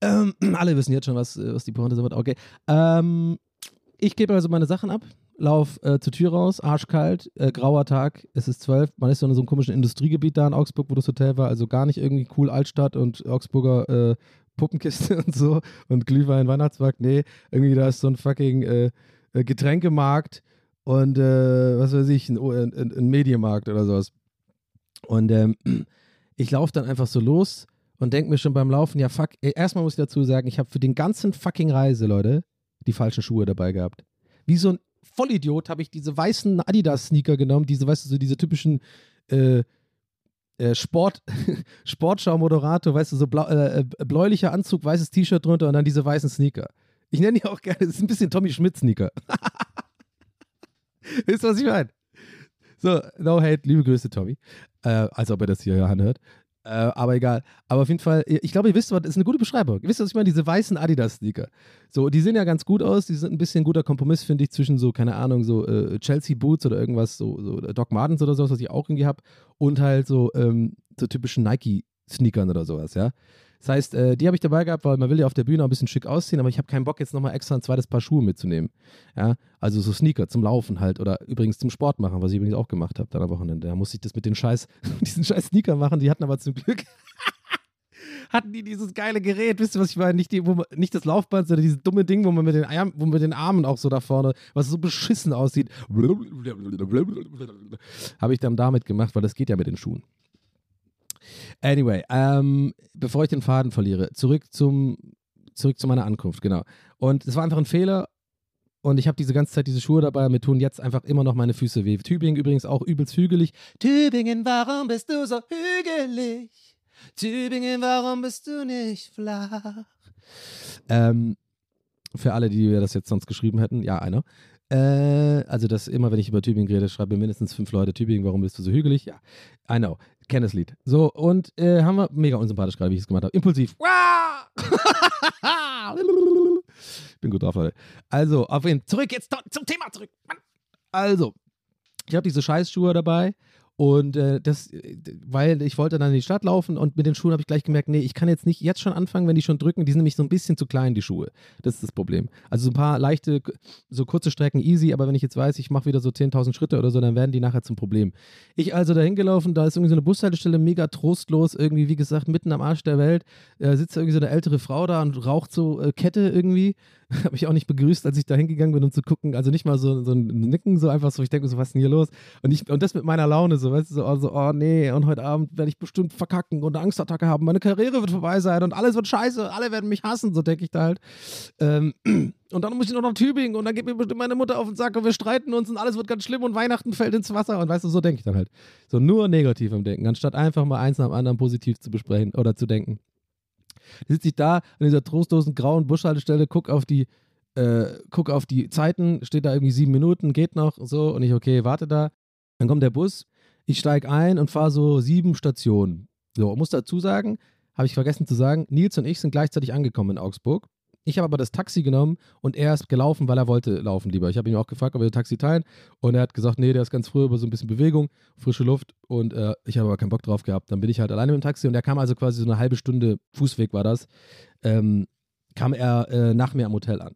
Speaker 2: Ähm, alle wissen jetzt schon, was, äh, was die Pointe wird. Okay. Ähm, ich gebe also meine Sachen ab, lauf äh, zur Tür raus, arschkalt, äh, grauer Tag, es ist zwölf, man ist so in so einem komischen Industriegebiet da in Augsburg, wo das Hotel war, also gar nicht irgendwie cool Altstadt und Augsburger äh, Puppenkiste und so und Glühwein, Weihnachtsmarkt. Nee, irgendwie da ist so ein fucking äh, äh Getränkemarkt und äh, was weiß ich, ein, ein, ein, Medienmarkt oder sowas. Und ähm, ich laufe dann einfach so los und denke mir schon beim Laufen, ja fuck, erstmal muss ich dazu sagen, ich habe für den ganzen fucking Reise, Leute, die falschen Schuhe dabei gehabt. Wie so ein Vollidiot habe ich diese weißen Adidas-Sneaker genommen, diese, weißt du, so diese typischen äh, Sport, Sportschau-Moderator, weißt du, so blau, äh, äh, bläulicher Anzug, weißes T-Shirt drunter und dann diese weißen Sneaker. Ich nenne die auch gerne, das ist ein bisschen Tommy Schmidt-Sneaker. Wisst ihr, was ich meine? So, no hate, liebe Grüße, Tommy. Äh, als ob er das hier anhört. Äh, aber egal. Aber auf jeden Fall, ich glaube, ihr wisst, was, ist eine gute Beschreibung. Ihr wisst, was ich meine? Diese weißen Adidas-Sneaker. So, die sehen ja ganz gut aus. Die sind ein bisschen guter Kompromiss, finde ich, zwischen so, keine Ahnung, so äh, Chelsea-Boots oder irgendwas, so, so Doc Martens oder sowas, was ich auch irgendwie habe. Und halt so, ähm, so typischen Nike-Sneakern oder sowas, ja. Das heißt, äh, die habe ich dabei gehabt, weil man will ja auf der Bühne auch ein bisschen schick aussehen, aber ich habe keinen Bock, jetzt nochmal extra ein zweites Paar Schuhe mitzunehmen. Ja, also so Sneaker zum Laufen halt oder übrigens zum Sport machen, was ich übrigens auch gemacht habe dann am Wochenende. Da musste ich das mit den scheiß, diesen scheiß Sneaker machen, die hatten aber zum Glück hatten die dieses geile Gerät, wisst ihr, was ich meine? Nicht, die, man, nicht das Laufband, sondern dieses dumme Ding, wo man mit den, Arm, wo man mit den Armen auch so da vorne, was so beschissen aussieht. Habe ich dann damit gemacht, weil das geht ja mit den Schuhen. Anyway, ähm, bevor ich den Faden verliere, zurück zum zurück zu meiner Ankunft, genau. Und es war einfach ein Fehler und ich habe diese ganze Zeit diese Schuhe dabei, mir tun jetzt einfach immer noch meine Füße weh. Tübingen übrigens auch übelst hügelig. Tübingen, warum bist du so hügelig? Tübingen, warum bist du nicht flach? Ähm, für alle, die das jetzt sonst geschrieben hätten, ja, einer. Äh, also, das immer, wenn ich über Tübingen rede, schreibe mir mindestens fünf Leute Tübingen, warum bist du so hügelig? Ja, I know. Kenne das Lied. So, und äh, haben wir mega unsympathisch gerade, wie ich es gemacht habe. Impulsiv. Bin gut drauf, Leute. Also, auf jeden Zurück jetzt zum Thema zurück. Also, ich habe diese Scheißschuhe dabei. Und äh, das, weil ich wollte dann in die Stadt laufen und mit den Schuhen habe ich gleich gemerkt, nee, ich kann jetzt nicht jetzt schon anfangen, wenn die schon drücken. Die sind nämlich so ein bisschen zu klein, die Schuhe. Das ist das Problem. Also so ein paar leichte, so kurze Strecken easy, aber wenn ich jetzt weiß, ich mache wieder so 10.000 Schritte oder so, dann werden die nachher zum Problem. Ich also dahin gelaufen, da ist irgendwie so eine Bushaltestelle, mega trostlos, irgendwie, wie gesagt, mitten am Arsch der Welt. Äh, sitzt irgendwie so eine ältere Frau da und raucht so äh, Kette irgendwie. habe ich auch nicht begrüßt, als ich da hingegangen bin, um zu gucken. Also nicht mal so, so ein Nicken, so einfach so, ich denke so, was ist denn hier los? Und, ich, und das mit meiner Laune, so, weißt du, so, also, oh nee, und heute Abend werde ich bestimmt verkacken und eine Angstattacke haben. Meine Karriere wird vorbei sein und alles wird scheiße, alle werden mich hassen, so denke ich da halt. Ähm, und dann muss ich noch nach Tübingen und dann geht mir bestimmt meine Mutter auf den Sack und wir streiten uns und alles wird ganz schlimm und Weihnachten fällt ins Wasser und weißt du, so denke ich dann halt. So nur negativ im Denken, anstatt einfach mal eins nach dem anderen positiv zu besprechen oder zu denken. Sitze ich da an dieser trostlosen grauen Bushaltestelle, guck auf die, äh, guck auf die Zeiten, steht da irgendwie sieben Minuten, geht noch, so, und ich, okay, warte da. Dann kommt der Bus, ich steige ein und fahre so sieben Stationen. So, muss dazu sagen, habe ich vergessen zu sagen, Nils und ich sind gleichzeitig angekommen in Augsburg. Ich habe aber das Taxi genommen und er ist gelaufen, weil er wollte laufen lieber. Ich habe ihn auch gefragt, ob er das Taxi teilen und er hat gesagt, nee, der ist ganz früh über so ein bisschen Bewegung, frische Luft und äh, ich habe aber keinen Bock drauf gehabt. Dann bin ich halt alleine mit dem Taxi und er kam also quasi so eine halbe Stunde Fußweg war das, ähm, kam er äh, nach mir am Hotel an.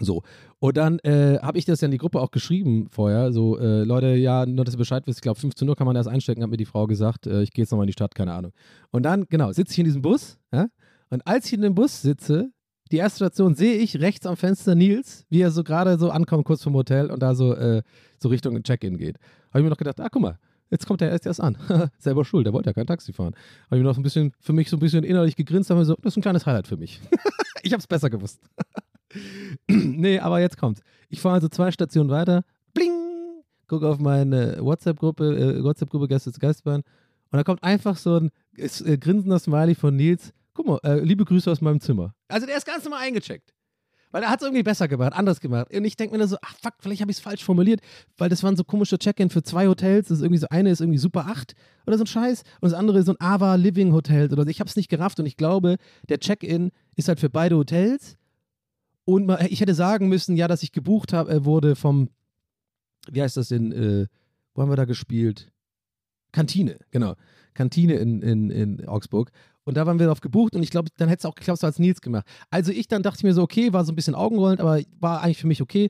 Speaker 2: So. Und dann äh, habe ich das ja in die Gruppe auch geschrieben vorher. So, äh, Leute, ja, nur dass ihr Bescheid wisst, ich glaube, 15 Uhr kann man das einstecken, hat mir die Frau gesagt. Äh, ich gehe jetzt nochmal in die Stadt, keine Ahnung. Und dann, genau, sitze ich in diesem Bus. Ja? Und als ich in dem Bus sitze, die erste Station sehe ich rechts am Fenster Nils, wie er so gerade so ankommt, kurz vom Hotel und da so, äh, so Richtung Check-In geht. Habe ich mir noch gedacht, ah, guck mal, jetzt kommt er erst erst an. Selber schuld, der wollte ja kein Taxi fahren. Habe ich mir noch ein bisschen, für mich so ein bisschen innerlich gegrinst, habe mir so, das ist ein kleines Highlight für mich. ich habe es besser gewusst. nee, aber jetzt kommt's. Ich fahre also zwei Stationen weiter, bling, gucke auf meine WhatsApp-Gruppe, äh, WhatsApp-Gruppe Gäste des Geistbahn und da kommt einfach so ein äh, grinsender Smiley von Nils. Guck mal, äh, liebe Grüße aus meinem Zimmer. Also der ist ganz normal eingecheckt. Weil er hat es irgendwie besser gemacht, anders gemacht. Und ich denke mir dann so, ach fuck, vielleicht habe ich es falsch formuliert, weil das waren so komische Check-in für zwei Hotels. Das ist irgendwie so, eine ist irgendwie Super 8 oder so ein Scheiß und das andere ist so ein Ava Living Hotel oder so. Ich habe es nicht gerafft und ich glaube, der Check-in ist halt für beide Hotels und ich hätte sagen müssen, ja, dass ich gebucht habe, äh, wurde vom, wie heißt das denn, äh, wo haben wir da gespielt? Kantine, genau. Kantine in, in, in Augsburg. Und da waren wir drauf gebucht und ich glaube, dann hätte es auch geklappt, so als Nils gemacht. Also ich dann dachte ich mir so, okay, war so ein bisschen augenrollend, aber war eigentlich für mich okay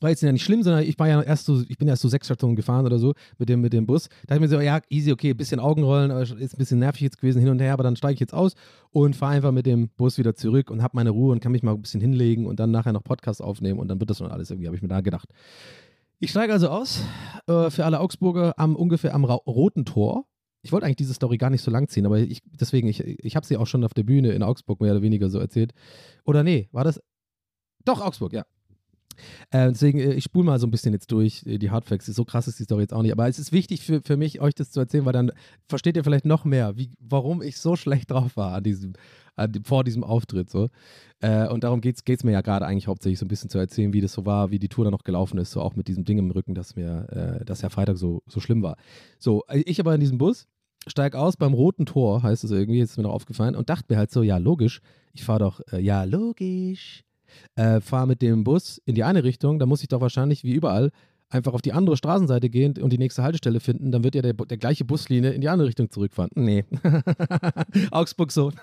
Speaker 2: war jetzt ja nicht schlimm, sondern ich war ja erst so, ich bin erst so sechs Stationen gefahren oder so mit dem, mit dem Bus. Da dachte ich mir so, ja, easy, okay, bisschen Augenrollen, ist ein bisschen nervig jetzt gewesen hin und her, aber dann steige ich jetzt aus und fahre einfach mit dem Bus wieder zurück und habe meine Ruhe und kann mich mal ein bisschen hinlegen und dann nachher noch Podcast aufnehmen und dann wird das schon alles irgendwie, habe ich mir da gedacht. Ich steige also aus äh, für alle Augsburger am ungefähr am Ra Roten Tor. Ich wollte eigentlich diese Story gar nicht so lang ziehen, aber ich, deswegen, ich, ich habe sie auch schon auf der Bühne in Augsburg mehr oder weniger so erzählt. Oder nee, war das? Doch, Augsburg, ja. Äh, deswegen, äh, ich spule mal so ein bisschen jetzt durch äh, die Hardfacts. So krass ist die Story jetzt auch nicht. Aber es ist wichtig für, für mich, euch das zu erzählen, weil dann versteht ihr vielleicht noch mehr, wie, warum ich so schlecht drauf war an diesem, an, vor diesem Auftritt. So. Äh, und darum geht es mir ja gerade eigentlich hauptsächlich so ein bisschen zu erzählen, wie das so war, wie die Tour dann noch gelaufen ist, so auch mit diesem Ding im Rücken, dass mir, äh, dass ja Freitag so, so schlimm war. So, ich aber in diesem Bus, steig aus beim Roten Tor, heißt es irgendwie, ist mir noch aufgefallen, und dachte mir halt so, ja, logisch, ich fahre doch, äh, ja, logisch, äh, fahre mit dem Bus in die eine Richtung, dann muss ich doch wahrscheinlich wie überall einfach auf die andere Straßenseite gehen und die nächste Haltestelle finden, dann wird ja der, der gleiche Buslinie in die andere Richtung zurückfahren. Nee. Augsburg so.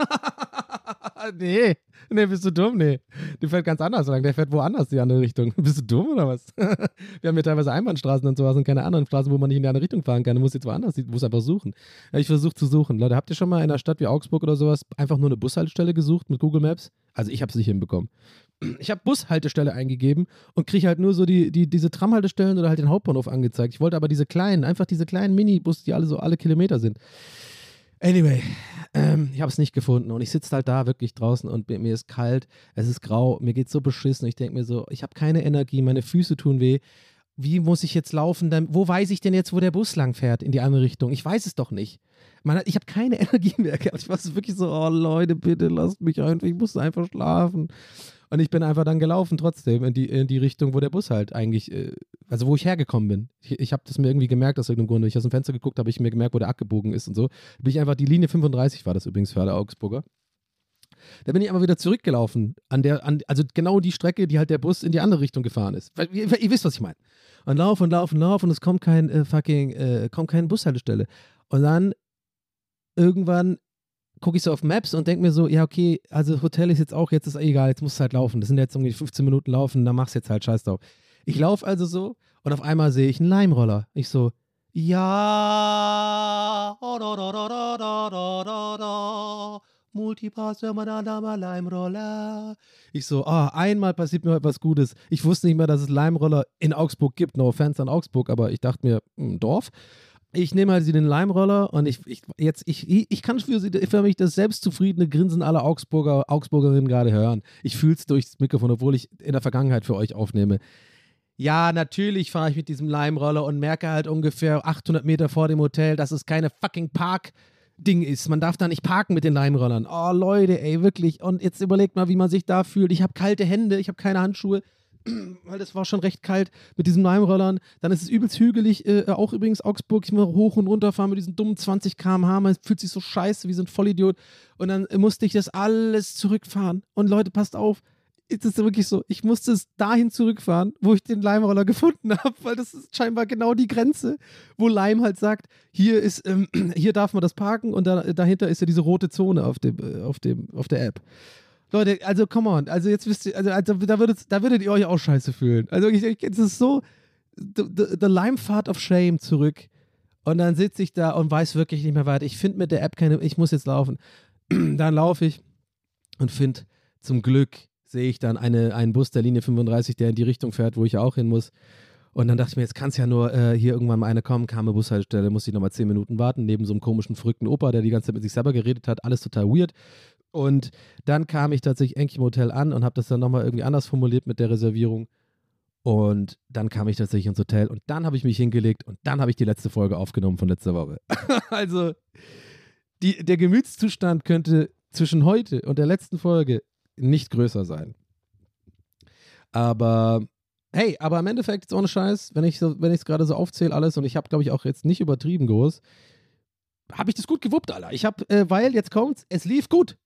Speaker 2: nee. Nee, bist du dumm? Nee. Der fährt ganz anders lang. Der fährt woanders die andere Richtung. Bist du dumm oder was? Wir haben hier teilweise Einbahnstraßen und sowas und keine anderen Straßen, wo man nicht in die andere Richtung fahren kann. Du musst jetzt woanders, du musst einfach suchen. Ja, ich versuche zu suchen. Leute, habt ihr schon mal in einer Stadt wie Augsburg oder sowas einfach nur eine Bushaltestelle gesucht mit Google Maps? Also ich habe es nicht hinbekommen. Ich habe Bushaltestelle eingegeben und kriege halt nur so die, die, diese Tramhaltestellen oder halt den Hauptbahnhof angezeigt. Ich wollte aber diese kleinen, einfach diese kleinen Minibus, die alle so alle Kilometer sind. Anyway, ähm, ich habe es nicht gefunden und ich sitze halt da wirklich draußen und mir ist kalt, es ist grau, mir geht so beschissen. Ich denke mir so, ich habe keine Energie, meine Füße tun weh. Wie muss ich jetzt laufen? Dann, wo weiß ich denn jetzt, wo der Bus lang fährt in die andere Richtung? Ich weiß es doch nicht. Man, ich habe keine Energie mehr gehabt. Ich war wirklich so, oh Leute, bitte lasst mich einfach, ich muss einfach schlafen. Und ich bin einfach dann gelaufen trotzdem in die, in die Richtung, wo der Bus halt eigentlich, äh, also wo ich hergekommen bin. Ich, ich habe das mir irgendwie gemerkt aus irgendeinem Grund. Wenn ich aus dem Fenster geguckt habe, ich mir gemerkt, wo der abgebogen ist und so. Bin ich einfach, die Linie 35 war das übrigens für alle Augsburger. Da bin ich aber wieder zurückgelaufen, an der, an, also genau die Strecke, die halt der Bus in die andere Richtung gefahren ist. Weil, ihr, ihr wisst, was ich meine. Und lauf und lauf und lauf und es kommt kein äh, fucking, äh, kommt keine Bushaltestelle. Und dann irgendwann gucke ich so auf Maps und denke mir so, ja, okay, also Hotel ist jetzt auch, jetzt ist egal, jetzt muss es halt laufen. Das sind jetzt irgendwie 15 Minuten laufen, dann machst du jetzt halt Scheiß drauf. Ich laufe also so und auf einmal sehe ich einen Leimroller. Ich so, ja, Multipass, Leimroller. Ich so, ah, einmal passiert mir etwas Gutes. Ich wusste nicht mehr, dass es Leimroller in Augsburg gibt. No offense an Augsburg, aber ich dachte mir, ein hm, Dorf ich nehme halt sie den Leimroller und ich, ich jetzt, ich, ich kann für, sie, für mich das selbstzufriedene Grinsen aller Augsburger, Augsburgerinnen gerade hören. Ich fühle es durchs Mikrofon, obwohl ich in der Vergangenheit für euch aufnehme. Ja, natürlich fahre ich mit diesem Leimroller und merke halt ungefähr 800 Meter vor dem Hotel, dass es keine fucking Park-Ding ist. Man darf da nicht parken mit den Leimrollern. Oh, Leute, ey, wirklich. Und jetzt überlegt mal, wie man sich da fühlt. Ich habe kalte Hände, ich habe keine Handschuhe. weil das war schon recht kalt mit diesen Leimrollern. Dann ist es übelst hügelig, äh, auch übrigens Augsburg, ich muss hoch und runter fahren mit diesen dummen 20 km/h, man fühlt sich so scheiße wie so ein Vollidiot. Und dann musste ich das alles zurückfahren. Und Leute, passt auf, ist es wirklich so, ich musste es dahin zurückfahren, wo ich den Leimroller gefunden habe, weil das ist scheinbar genau die Grenze, wo Leim halt sagt, hier ist, ähm, hier darf man das parken und da, dahinter ist ja diese rote Zone auf dem, äh, auf dem, auf der App. Leute, also come on, also jetzt wisst ihr, also, also da, würdet, da würdet ihr euch auch scheiße fühlen. Also ich, ich es ist so, the, the, the Limefahrt of Shame zurück. Und dann sitze ich da und weiß wirklich nicht mehr weiter. Ich finde mit der App keine, ich muss jetzt laufen. dann laufe ich und finde zum Glück sehe ich dann eine, einen Bus der Linie 35, der in die Richtung fährt, wo ich auch hin muss. Und dann dachte ich mir, jetzt kann es ja nur äh, hier irgendwann mal eine kommen, kam eine Bushaltestelle, muss ich nochmal zehn Minuten warten, neben so einem komischen, verrückten Opa, der die ganze Zeit mit sich selber geredet hat, alles total weird. Und dann kam ich tatsächlich endlich im Hotel an und habe das dann nochmal irgendwie anders formuliert mit der Reservierung. Und dann kam ich tatsächlich ins Hotel und dann habe ich mich hingelegt und dann habe ich die letzte Folge aufgenommen von letzter Woche. also die, der Gemütszustand könnte zwischen heute und der letzten Folge nicht größer sein. Aber hey, aber im Endeffekt jetzt ohne Scheiß, wenn ich so, wenn ich es gerade so aufzähle alles und ich habe glaube ich auch jetzt nicht übertrieben groß, habe ich das gut gewuppt, Alter. Ich habe, äh, weil jetzt kommt's, es lief gut.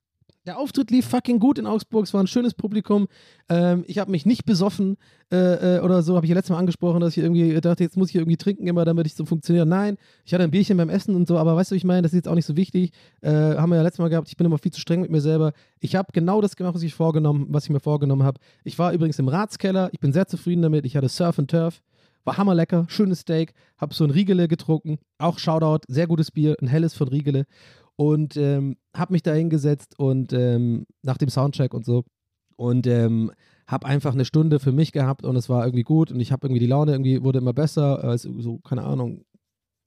Speaker 2: Der Auftritt lief fucking gut in Augsburg. Es war ein schönes Publikum. Ähm, ich habe mich nicht besoffen äh, äh, oder so. Habe ich ja letztes Mal angesprochen, dass ich irgendwie dachte, jetzt muss ich irgendwie trinken immer, damit ich so funktioniere. Nein, ich hatte ein Bierchen beim Essen und so. Aber weißt du, ich meine, das ist jetzt auch nicht so wichtig. Äh, haben wir ja letztes Mal gehabt. Ich bin immer viel zu streng mit mir selber. Ich habe genau das gemacht, was ich vorgenommen, was ich mir vorgenommen habe. Ich war übrigens im Ratskeller. Ich bin sehr zufrieden damit. Ich hatte Surf and Turf. War hammerlecker, schönes Steak, habe so ein Riegele getrunken, auch Shoutout, sehr gutes Bier, ein helles von Riegele und ähm, habe mich da hingesetzt und ähm, nach dem Soundcheck und so und ähm, habe einfach eine Stunde für mich gehabt und es war irgendwie gut und ich habe irgendwie die Laune irgendwie wurde immer besser, also so keine Ahnung.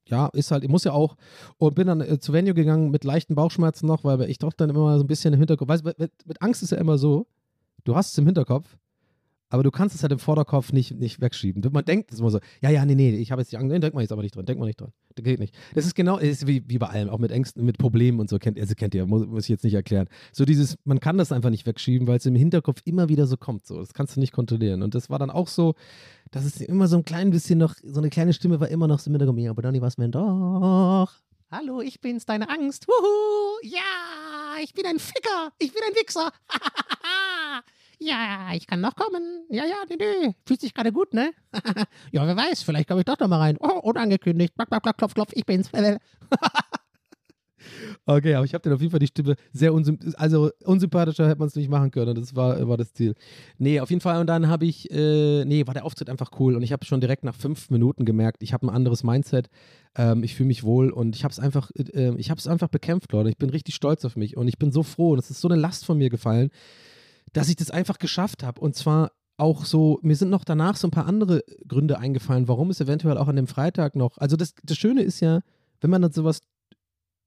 Speaker 2: Ja, ist halt, ich muss ja auch. Und bin dann äh, zu Venue gegangen mit leichten Bauchschmerzen noch, weil ich doch dann immer so ein bisschen im Hinterkopf, weißt mit, mit Angst ist ja immer so, du hast es im Hinterkopf, aber du kannst es halt im Vorderkopf nicht, nicht wegschieben. Man denkt immer so, ja, ja, nee, nee, ich habe jetzt die Angst, nee, denkt man jetzt aber nicht dran, denkt man nicht dran. Das geht nicht. Das ist genau, ist wie, wie bei allem, auch mit Ängsten, mit Problemen und so, kennt, also kennt ihr, muss, muss ich jetzt nicht erklären. So dieses, man kann das einfach nicht wegschieben, weil es im Hinterkopf immer wieder so kommt, so, das kannst du nicht kontrollieren. Und das war dann auch so, dass es immer so ein klein bisschen noch, so eine kleine Stimme war immer noch so im Hinterkopf, ja, aber Donny, was mir doch. Hallo, ich bin's, deine Angst. Wuhu, ja, ich bin ein Ficker, ich bin ein Wichser. Ja, ich kann noch kommen. Ja, ja, nee, nee. Fühlt sich gerade gut, ne? ja, wer weiß, vielleicht komme ich doch noch mal rein. Oh, unangekündigt. Klack, klack, klack, klopf, klopf, ich bin's. okay, aber ich habe dann auf jeden Fall die Stimme sehr unsympathisch, also unsympathischer hätte man es nicht machen können. Das war, war das Ziel. Nee, auf jeden Fall. Und dann habe ich, äh, nee, war der Auftritt einfach cool. Und ich habe schon direkt nach fünf Minuten gemerkt, ich habe ein anderes Mindset. Ähm, ich fühle mich wohl und ich habe es einfach, äh, ich habe es einfach bekämpft, Leute. Ich bin richtig stolz auf mich und ich bin so froh. Und es ist so eine Last von mir gefallen dass ich das einfach geschafft habe. Und zwar auch so, mir sind noch danach so ein paar andere Gründe eingefallen, warum es eventuell auch an dem Freitag noch. Also das, das Schöne ist ja, wenn man dann sowas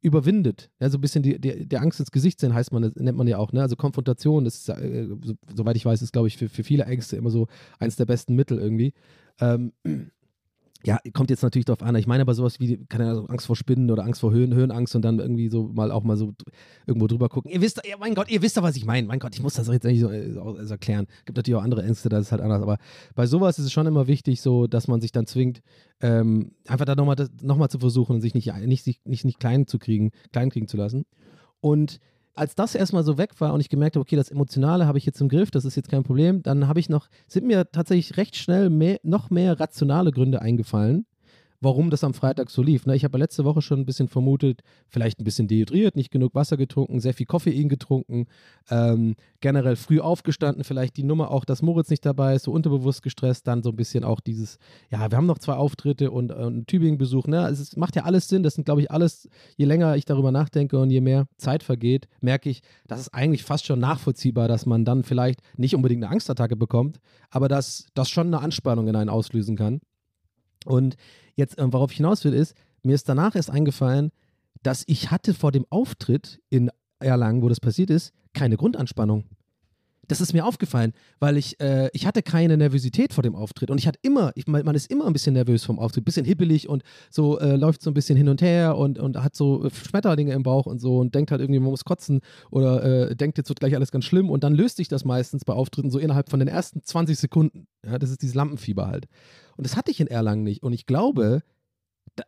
Speaker 2: überwindet, ja, so ein bisschen die, die, der Angst ins Gesicht sehen, heißt man, das nennt man ja auch, ne? Also Konfrontation, das ist, äh, so, soweit ich weiß, ist, glaube ich, für, für viele Ängste immer so eins der besten Mittel irgendwie. Ähm, ja, kommt jetzt natürlich darauf an. Ich meine aber sowas wie, keine Ahnung, Angst vor Spinnen oder Angst vor Höhen, Höhenangst und dann irgendwie so mal auch mal so irgendwo drüber gucken. Ihr wisst, ja, mein Gott, ihr wisst doch, was ich meine. Mein Gott, ich muss das jetzt nicht so also erklären. Gibt natürlich auch andere Ängste, da ist halt anders. Aber bei sowas ist es schon immer wichtig, so, dass man sich dann zwingt, ähm, einfach da nochmal noch mal zu versuchen und sich nicht, nicht, nicht, nicht klein zu kriegen, klein kriegen zu lassen. Und als das erstmal so weg war und ich gemerkt habe, okay, das Emotionale habe ich jetzt im Griff, das ist jetzt kein Problem, dann habe ich noch, sind mir tatsächlich recht schnell mehr, noch mehr rationale Gründe eingefallen, warum das am Freitag so lief. Ne? Ich habe letzte Woche schon ein bisschen vermutet, vielleicht ein bisschen dehydriert, nicht genug Wasser getrunken, sehr viel Koffein getrunken, ähm, generell früh aufgestanden, vielleicht die Nummer auch, dass Moritz nicht dabei ist, so unterbewusst gestresst, dann so ein bisschen auch dieses, ja, wir haben noch zwei Auftritte und, einen Tübingen-Besuch. Ne? Es macht ja alles Sinn, das sind, glaube ich, alles, je länger ich darüber nachdenke und je mehr Zeit vergeht, merke ich, das ist eigentlich fast schon nachvollziehbar, dass man dann vielleicht nicht unbedingt eine Angstattacke bekommt, aber dass das schon eine Anspannung in einen auslösen kann. Und jetzt, äh, worauf ich hinaus will, ist, mir ist danach erst eingefallen, dass ich hatte vor dem Auftritt in Erlangen, wo das passiert ist, keine Grundanspannung. Das ist mir aufgefallen, weil ich, äh, ich hatte keine Nervosität vor dem Auftritt und ich hatte immer, ich, man ist immer ein bisschen nervös vom Auftritt, ein bisschen hippelig und so äh, läuft so ein bisschen hin und her und, und hat so äh, Schmetterlinge im Bauch und so und denkt halt irgendwie, man muss kotzen oder äh, denkt, jetzt wird gleich alles ganz schlimm und dann löst sich das meistens bei Auftritten so innerhalb von den ersten 20 Sekunden. Ja, das ist dieses Lampenfieber halt. Und das hatte ich in Erlangen nicht und ich glaube,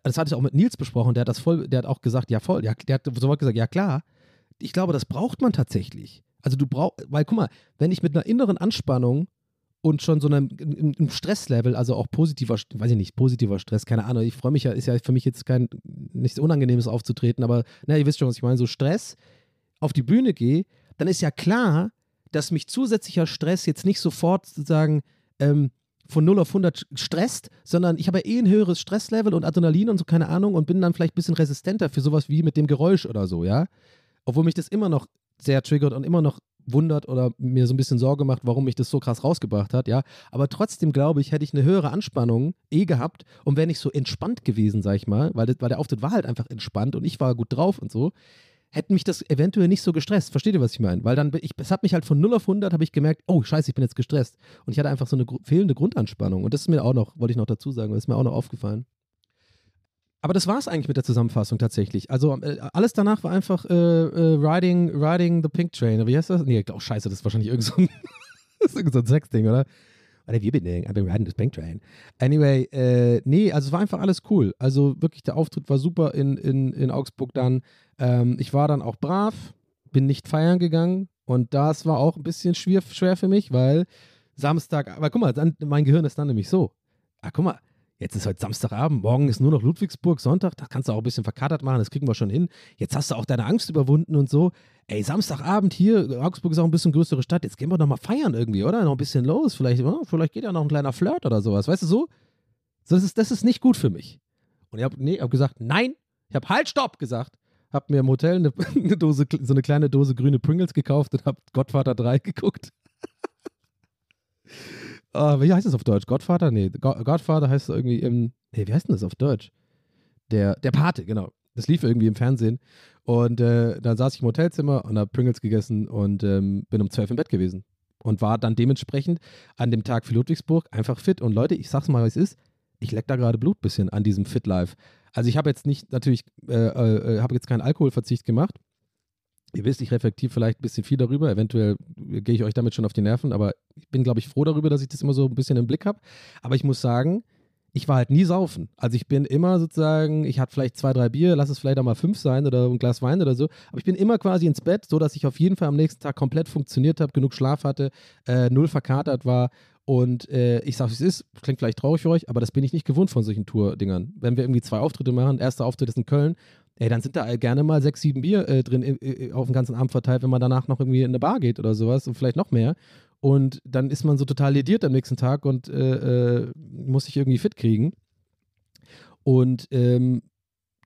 Speaker 2: das hatte ich auch mit Nils besprochen, der hat das voll, der hat auch gesagt, ja voll, ja, der hat sofort gesagt, ja klar, ich glaube, das braucht man tatsächlich. Also du brauchst, weil guck mal, wenn ich mit einer inneren Anspannung und schon so einem, einem Stresslevel, also auch positiver, weiß ich nicht, positiver Stress, keine Ahnung, ich freue mich ja, ist ja für mich jetzt kein, nichts Unangenehmes aufzutreten, aber na, ihr wisst schon, was ich meine, so Stress auf die Bühne gehe, dann ist ja klar, dass mich zusätzlicher Stress jetzt nicht sofort sozusagen ähm, von 0 auf 100 stresst, sondern ich habe ja eh ein höheres Stresslevel und Adrenalin und so, keine Ahnung, und bin dann vielleicht ein bisschen resistenter für sowas wie mit dem Geräusch oder so, ja. Obwohl mich das immer noch sehr triggert und immer noch wundert oder mir so ein bisschen Sorge macht, warum mich das so krass rausgebracht hat, ja. Aber trotzdem glaube ich, hätte ich eine höhere Anspannung eh gehabt und wäre nicht so entspannt gewesen, sag ich mal, weil, das, weil der Auftritt war halt einfach entspannt und ich war gut drauf und so, hätte mich das eventuell nicht so gestresst. Versteht ihr, was ich meine? Weil dann, ich, es hat mich halt von 0 auf 100, habe ich gemerkt, oh scheiße, ich bin jetzt gestresst. Und ich hatte einfach so eine fehlende Grundanspannung. Und das ist mir auch noch, wollte ich noch dazu sagen, das ist mir auch noch aufgefallen. Aber das war es eigentlich mit der Zusammenfassung tatsächlich. Also äh, alles danach war einfach äh, äh, riding, riding the Pink Train. Wie heißt das? Nee, oh scheiße, das ist wahrscheinlich irgend so ein, das ist irgend so ein Sexding, oder? What have you been doing? I've been riding the Pink Train. Anyway, äh, nee, also es war einfach alles cool. Also wirklich, der Auftritt war super in, in, in Augsburg dann. Ähm, ich war dann auch brav, bin nicht feiern gegangen und das war auch ein bisschen schwer, schwer für mich, weil Samstag, aber guck mal, dann, mein Gehirn ist dann nämlich so. Ah, guck mal, Jetzt ist heute Samstagabend, morgen ist nur noch Ludwigsburg, Sonntag, da kannst du auch ein bisschen verkatert machen, das kriegen wir schon hin. Jetzt hast du auch deine Angst überwunden und so. Ey, Samstagabend hier, Augsburg ist auch ein bisschen größere Stadt, jetzt gehen wir doch mal feiern irgendwie, oder? Noch ein bisschen los, vielleicht, oh, vielleicht geht ja noch ein kleiner Flirt oder sowas, weißt du so? Das ist, das ist nicht gut für mich. Und ich habe nee, hab gesagt, nein, ich habe halt, stopp gesagt. Hab mir im Hotel eine, eine Dose, so eine kleine Dose grüne Pringles gekauft und hab Gottvater 3 geguckt. Uh, wie heißt das auf Deutsch? Gottvater? Nee, Gottvater heißt irgendwie im. Nee, wie heißt denn das auf Deutsch? Der, der Pate, genau. Das lief irgendwie im Fernsehen. Und äh, dann saß ich im Hotelzimmer und habe Pringles gegessen und ähm, bin um 12 im Bett gewesen. Und war dann dementsprechend an dem Tag für Ludwigsburg einfach fit. Und Leute, ich sag's mal, was es ist. Ich leck da gerade Blut ein bisschen an diesem Fit Life. Also ich habe jetzt nicht natürlich, äh, äh, habe jetzt keinen Alkoholverzicht gemacht. Ihr wisst, ich reflektiere vielleicht ein bisschen viel darüber. Eventuell gehe ich euch damit schon auf die Nerven, aber ich bin, glaube ich, froh darüber, dass ich das immer so ein bisschen im Blick habe. Aber ich muss sagen, ich war halt nie saufen. Also ich bin immer sozusagen, ich hatte vielleicht zwei, drei Bier, lass es vielleicht auch mal fünf sein oder ein Glas Wein oder so. Aber ich bin immer quasi ins Bett, so dass ich auf jeden Fall am nächsten Tag komplett funktioniert habe, genug Schlaf hatte, äh, null verkatert war. Und äh, ich sage, es ist, klingt vielleicht traurig für euch, aber das bin ich nicht gewohnt von solchen Tour-Dingern. Wenn wir irgendwie zwei Auftritte machen, erster Auftritt ist in Köln, ey, dann sind da gerne mal sechs, sieben Bier äh, drin äh, auf den ganzen Abend verteilt, wenn man danach noch irgendwie in eine Bar geht oder sowas und vielleicht noch mehr. Und dann ist man so total lediert am nächsten Tag und äh, äh, muss sich irgendwie fit kriegen. Und ähm,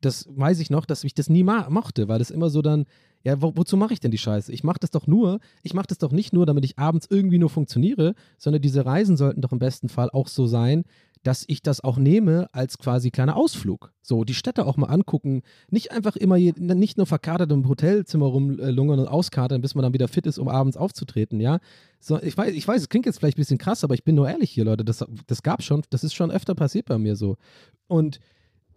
Speaker 2: das weiß ich noch, dass ich das nie mochte, weil das immer so dann, ja, wo, wozu mache ich denn die Scheiße? Ich mache das doch nur, ich mache das doch nicht nur, damit ich abends irgendwie nur funktioniere, sondern diese Reisen sollten doch im besten Fall auch so sein, dass ich das auch nehme als quasi kleiner Ausflug. So, die Städte auch mal angucken. Nicht einfach immer, je, nicht nur verkatert im Hotelzimmer rumlungern und auskatern, bis man dann wieder fit ist, um abends aufzutreten, ja. So, ich weiß, ich weiß, es klingt jetzt vielleicht ein bisschen krass, aber ich bin nur ehrlich hier, Leute. Das, das gab schon, das ist schon öfter passiert bei mir so. Und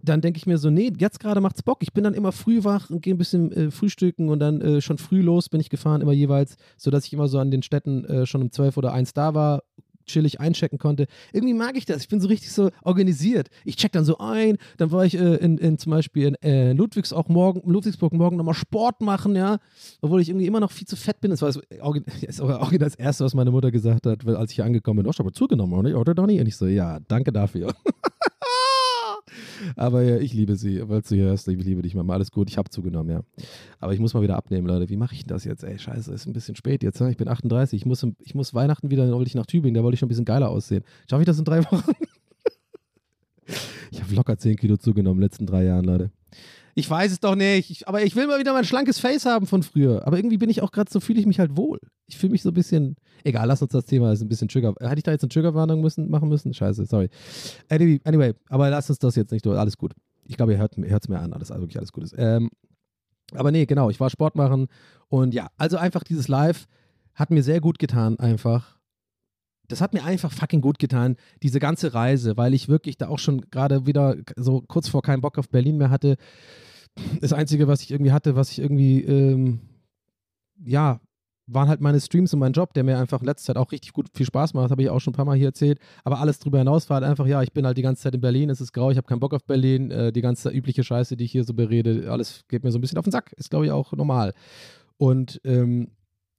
Speaker 2: dann denke ich mir so, nee, jetzt gerade macht's Bock. Ich bin dann immer früh wach und gehe ein bisschen äh, frühstücken und dann äh, schon früh los bin ich gefahren, immer jeweils, sodass ich immer so an den Städten äh, schon um 12 oder 1 da war, chillig einchecken konnte. Irgendwie mag ich das. Ich bin so richtig so organisiert. Ich check dann so ein. Dann war ich äh, in, in, zum Beispiel in äh, Ludwigs auch morgen, Ludwigsburg morgen nochmal Sport machen, ja. Obwohl ich irgendwie immer noch viel zu fett bin. Das war das, das, auch das Erste, was meine Mutter gesagt hat, als ich hier angekommen bin. Oh, ich habe zugenommen, oder? Oder Donny? Und ich so, ja, danke dafür. Aber ja, ich liebe sie, weil du hörst, ich liebe dich, Mama. Alles gut, ich habe zugenommen, ja. Aber ich muss mal wieder abnehmen, Leute. Wie mache ich das jetzt? Ey, scheiße, ist ein bisschen spät jetzt. Ne? Ich bin 38. Ich muss, ich muss Weihnachten wieder, ich nach Tübingen, da wollte ich schon ein bisschen geiler aussehen. Schaffe ich das in drei Wochen? ich habe locker 10 Kilo zugenommen in den letzten drei Jahren, Leute. Ich weiß es doch nicht. Ich, aber ich will mal wieder mein schlankes Face haben von früher. Aber irgendwie bin ich auch gerade so, fühle ich mich halt wohl. Ich fühle mich so ein bisschen. Egal, lass uns das Thema, ist ein bisschen Trigger. Hatte ich da jetzt eine Triggerwarnung müssen, machen müssen? Scheiße, sorry. Anyway, anyway, aber lass uns das jetzt nicht durch. Alles gut. Ich glaube, ihr hört es mir an, alles, also wirklich alles gut ist. Ähm, aber nee, genau, ich war Sport machen und ja, also einfach dieses Live hat mir sehr gut getan, einfach. Das hat mir einfach fucking gut getan, diese ganze Reise, weil ich wirklich da auch schon gerade wieder so kurz vor keinen Bock auf Berlin mehr hatte das Einzige, was ich irgendwie hatte, was ich irgendwie, ähm, ja, waren halt meine Streams und mein Job, der mir einfach in letzter Zeit auch richtig gut viel Spaß macht, habe ich auch schon ein paar Mal hier erzählt. Aber alles drüber hinaus war halt einfach, ja, ich bin halt die ganze Zeit in Berlin, es ist grau, ich habe keinen Bock auf Berlin, äh, die ganze übliche Scheiße, die ich hier so berede, alles geht mir so ein bisschen auf den Sack. Ist, glaube ich, auch normal. Und ähm,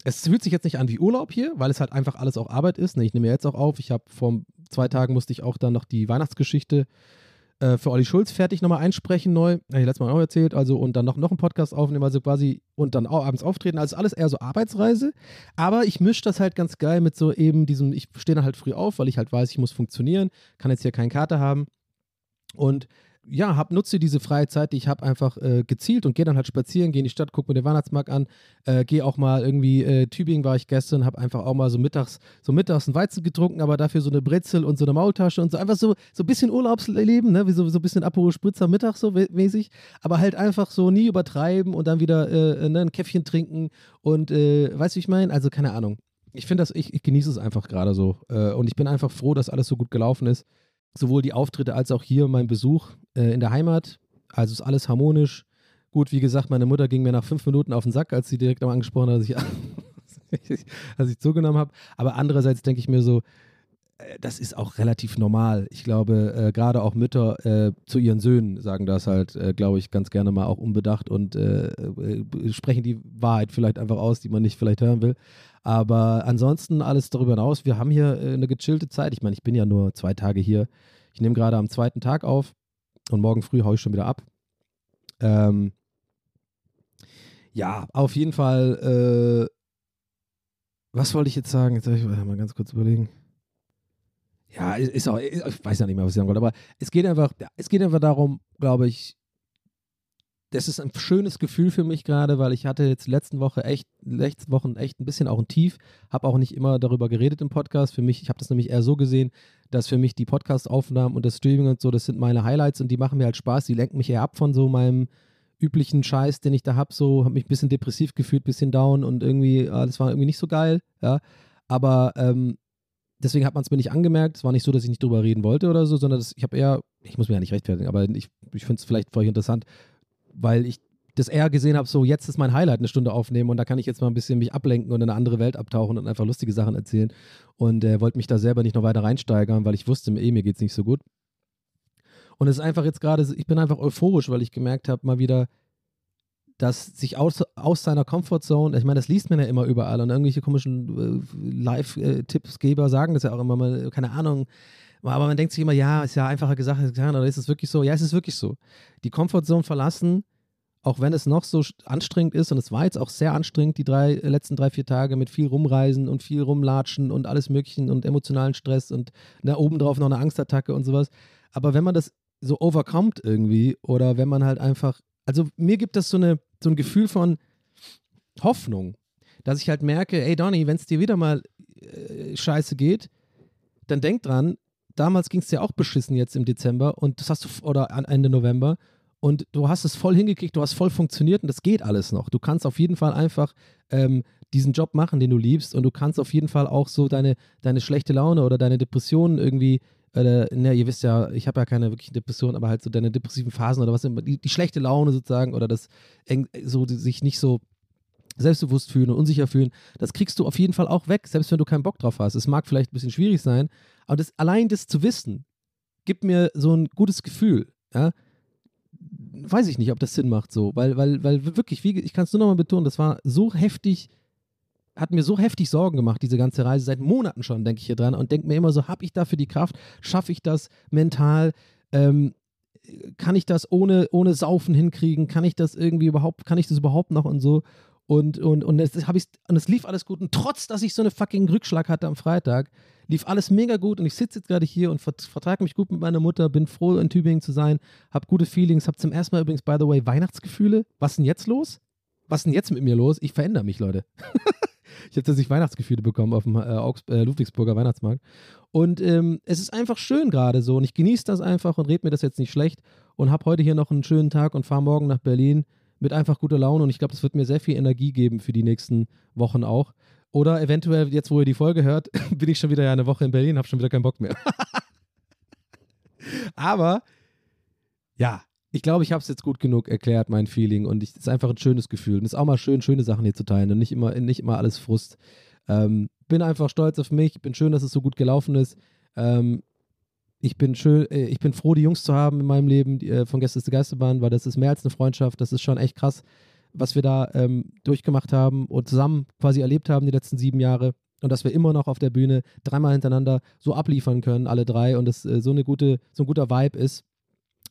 Speaker 2: es fühlt sich jetzt nicht an wie Urlaub hier, weil es halt einfach alles auch Arbeit ist. Ne? Ich nehme jetzt auch auf, ich habe vor zwei Tagen musste ich auch dann noch die Weihnachtsgeschichte äh, für Olli Schulz fertig nochmal einsprechen neu. Habe ich letztes Mal auch erzählt. Also und dann noch, noch einen Podcast aufnehmen, also quasi und dann auch abends auftreten. Also alles eher so Arbeitsreise. Aber ich mische das halt ganz geil mit so eben diesem, ich stehe dann halt früh auf, weil ich halt weiß, ich muss funktionieren, kann jetzt hier keine Karte haben. Und ja, hab, nutze diese freie Zeit, die ich habe, einfach äh, gezielt und gehe dann halt spazieren, gehe in die Stadt, gucke mir den Weihnachtsmarkt an, äh, gehe auch mal irgendwie, äh, Tübingen war ich gestern, habe einfach auch mal so mittags, so mittags einen Weizen getrunken, aber dafür so eine Brezel und so eine Maultasche und so einfach so, so ein bisschen Urlaubsleben, ne, wie so, so ein bisschen Aperol Spritzer Mittag so mäßig, aber halt einfach so nie übertreiben und dann wieder äh, äh, ne, ein Käffchen trinken und, äh, weißt du, wie ich meine? Also keine Ahnung. Ich finde das, ich, ich genieße es einfach gerade so und ich bin einfach froh, dass alles so gut gelaufen ist sowohl die Auftritte als auch hier mein Besuch äh, in der Heimat. Also ist alles harmonisch. Gut, wie gesagt, meine Mutter ging mir nach fünf Minuten auf den Sack, als sie direkt am angesprochen hat, dass ich, als ich zugenommen habe. Aber andererseits denke ich mir so, äh, das ist auch relativ normal. Ich glaube, äh, gerade auch Mütter äh, zu ihren Söhnen sagen das halt, äh, glaube ich, ganz gerne mal auch unbedacht und äh, äh, sprechen die Wahrheit vielleicht einfach aus, die man nicht vielleicht hören will. Aber ansonsten alles darüber hinaus. Wir haben hier eine gechillte Zeit. Ich meine, ich bin ja nur zwei Tage hier. Ich nehme gerade am zweiten Tag auf und morgen früh haue ich schon wieder ab. Ähm, ja, auf jeden Fall. was wollte ich jetzt sagen? Jetzt soll ich mal ganz kurz überlegen. Ja, ist auch, ich weiß ja nicht mehr, was ich sagen wollte, aber es geht einfach, es geht einfach darum, glaube ich, das ist ein schönes Gefühl für mich gerade, weil ich hatte jetzt letzten Woche echt, letzten Wochen echt ein bisschen auch ein Tief, habe auch nicht immer darüber geredet im Podcast. Für mich, ich habe das nämlich eher so gesehen, dass für mich die Podcast-Aufnahmen und das Streaming und so, das sind meine Highlights und die machen mir halt Spaß. Die lenken mich eher ab von so meinem üblichen Scheiß, den ich da habe. So, habe mich ein bisschen depressiv gefühlt, ein bisschen down und irgendwie, ah, das war irgendwie nicht so geil. Ja, aber ähm, deswegen hat man es mir nicht angemerkt. Es war nicht so, dass ich nicht drüber reden wollte oder so, sondern das, ich habe eher, ich muss mir ja nicht rechtfertigen, aber ich, ich finde es vielleicht für euch interessant, weil ich das eher gesehen habe, so jetzt ist mein Highlight, eine Stunde aufnehmen und da kann ich jetzt mal ein bisschen mich ablenken und in eine andere Welt abtauchen und einfach lustige Sachen erzählen. Und äh, wollte mich da selber nicht noch weiter reinsteigern, weil ich wusste, eh, mir geht es nicht so gut. Und es ist einfach jetzt gerade, ich bin einfach euphorisch, weil ich gemerkt habe, mal wieder, dass sich aus, aus seiner Comfortzone, ich meine, das liest man ja immer überall und irgendwelche komischen äh, Live-Tippsgeber sagen das ja auch immer mal, keine Ahnung. Aber man denkt sich immer, ja, ist ja einfacher gesagt getan, oder ist es wirklich so? Ja, es ist wirklich so. Die Comfortzone verlassen, auch wenn es noch so anstrengend ist, und es war jetzt auch sehr anstrengend, die drei, äh, letzten drei, vier Tage mit viel rumreisen und viel rumlatschen und alles Mögliche und emotionalen Stress und na, obendrauf noch eine Angstattacke und sowas. Aber wenn man das so overkommt irgendwie oder wenn man halt einfach, also mir gibt das so eine, so ein Gefühl von Hoffnung, dass ich halt merke, ey Donny, wenn es dir wieder mal äh, scheiße geht, dann denk dran, damals ging es dir auch beschissen jetzt im Dezember und das hast du, oder Ende November und du hast es voll hingekriegt, du hast voll funktioniert und das geht alles noch. Du kannst auf jeden Fall einfach ähm, diesen Job machen, den du liebst und du kannst auf jeden Fall auch so deine, deine schlechte Laune oder deine Depressionen irgendwie äh, ne, ihr wisst ja, ich habe ja keine wirkliche Depression, aber halt so deine depressiven Phasen oder was immer, die, die schlechte Laune sozusagen oder das so sich nicht so selbstbewusst fühlen und unsicher fühlen, das kriegst du auf jeden Fall auch weg, selbst wenn du keinen Bock drauf hast. Es mag vielleicht ein bisschen schwierig sein, aber das, allein das zu wissen, gibt mir so ein gutes Gefühl. Ja? Weiß ich nicht, ob das Sinn macht so, weil, weil, weil wirklich, wie, ich kann es nur nochmal betonen, das war so heftig hat mir so heftig Sorgen gemacht, diese ganze Reise. Seit Monaten schon denke ich hier dran und denke mir immer so, habe ich dafür die Kraft? Schaffe ich das mental? Ähm, kann ich das ohne, ohne Saufen hinkriegen? Kann ich das irgendwie überhaupt, kann ich das überhaupt noch und so? Und, und, und, es, ich, und es lief alles gut. Und trotz, dass ich so eine fucking Rückschlag hatte am Freitag, lief alles mega gut. Und ich sitze jetzt gerade hier und vertrage mich gut mit meiner Mutter, bin froh, in Tübingen zu sein, habe gute Feelings, habe zum ersten Mal übrigens, by the way, Weihnachtsgefühle. Was ist denn jetzt los? Was ist denn jetzt mit mir los? Ich verändere mich, Leute. ich habe tatsächlich Weihnachtsgefühle bekommen auf dem äh, Augs äh, Ludwigsburger Weihnachtsmarkt. Und ähm, es ist einfach schön gerade so. Und ich genieße das einfach und rede mir das jetzt nicht schlecht. Und habe heute hier noch einen schönen Tag und fahre morgen nach Berlin mit einfach guter Laune. Und ich glaube, das wird mir sehr viel Energie geben für die nächsten Wochen auch. Oder eventuell, jetzt wo ihr die Folge hört, bin ich schon wieder eine Woche in Berlin, habe schon wieder keinen Bock mehr. Aber ja, ich glaube, ich habe es jetzt gut genug erklärt, mein Feeling. Und es ist einfach ein schönes Gefühl. Und es ist auch mal schön, schöne Sachen hier zu teilen und nicht immer, nicht immer alles Frust. Ähm, bin einfach stolz auf mich. Bin schön, dass es so gut gelaufen ist. Ähm, ich bin schön, äh, ich bin froh, die Jungs zu haben in meinem Leben die, äh, von Gäste der Geisterbahn, weil das ist mehr als eine Freundschaft. Das ist schon echt krass, was wir da ähm, durchgemacht haben und zusammen quasi erlebt haben die letzten sieben Jahre. Und dass wir immer noch auf der Bühne dreimal hintereinander so abliefern können, alle drei, und das äh, so eine gute, so ein guter Vibe ist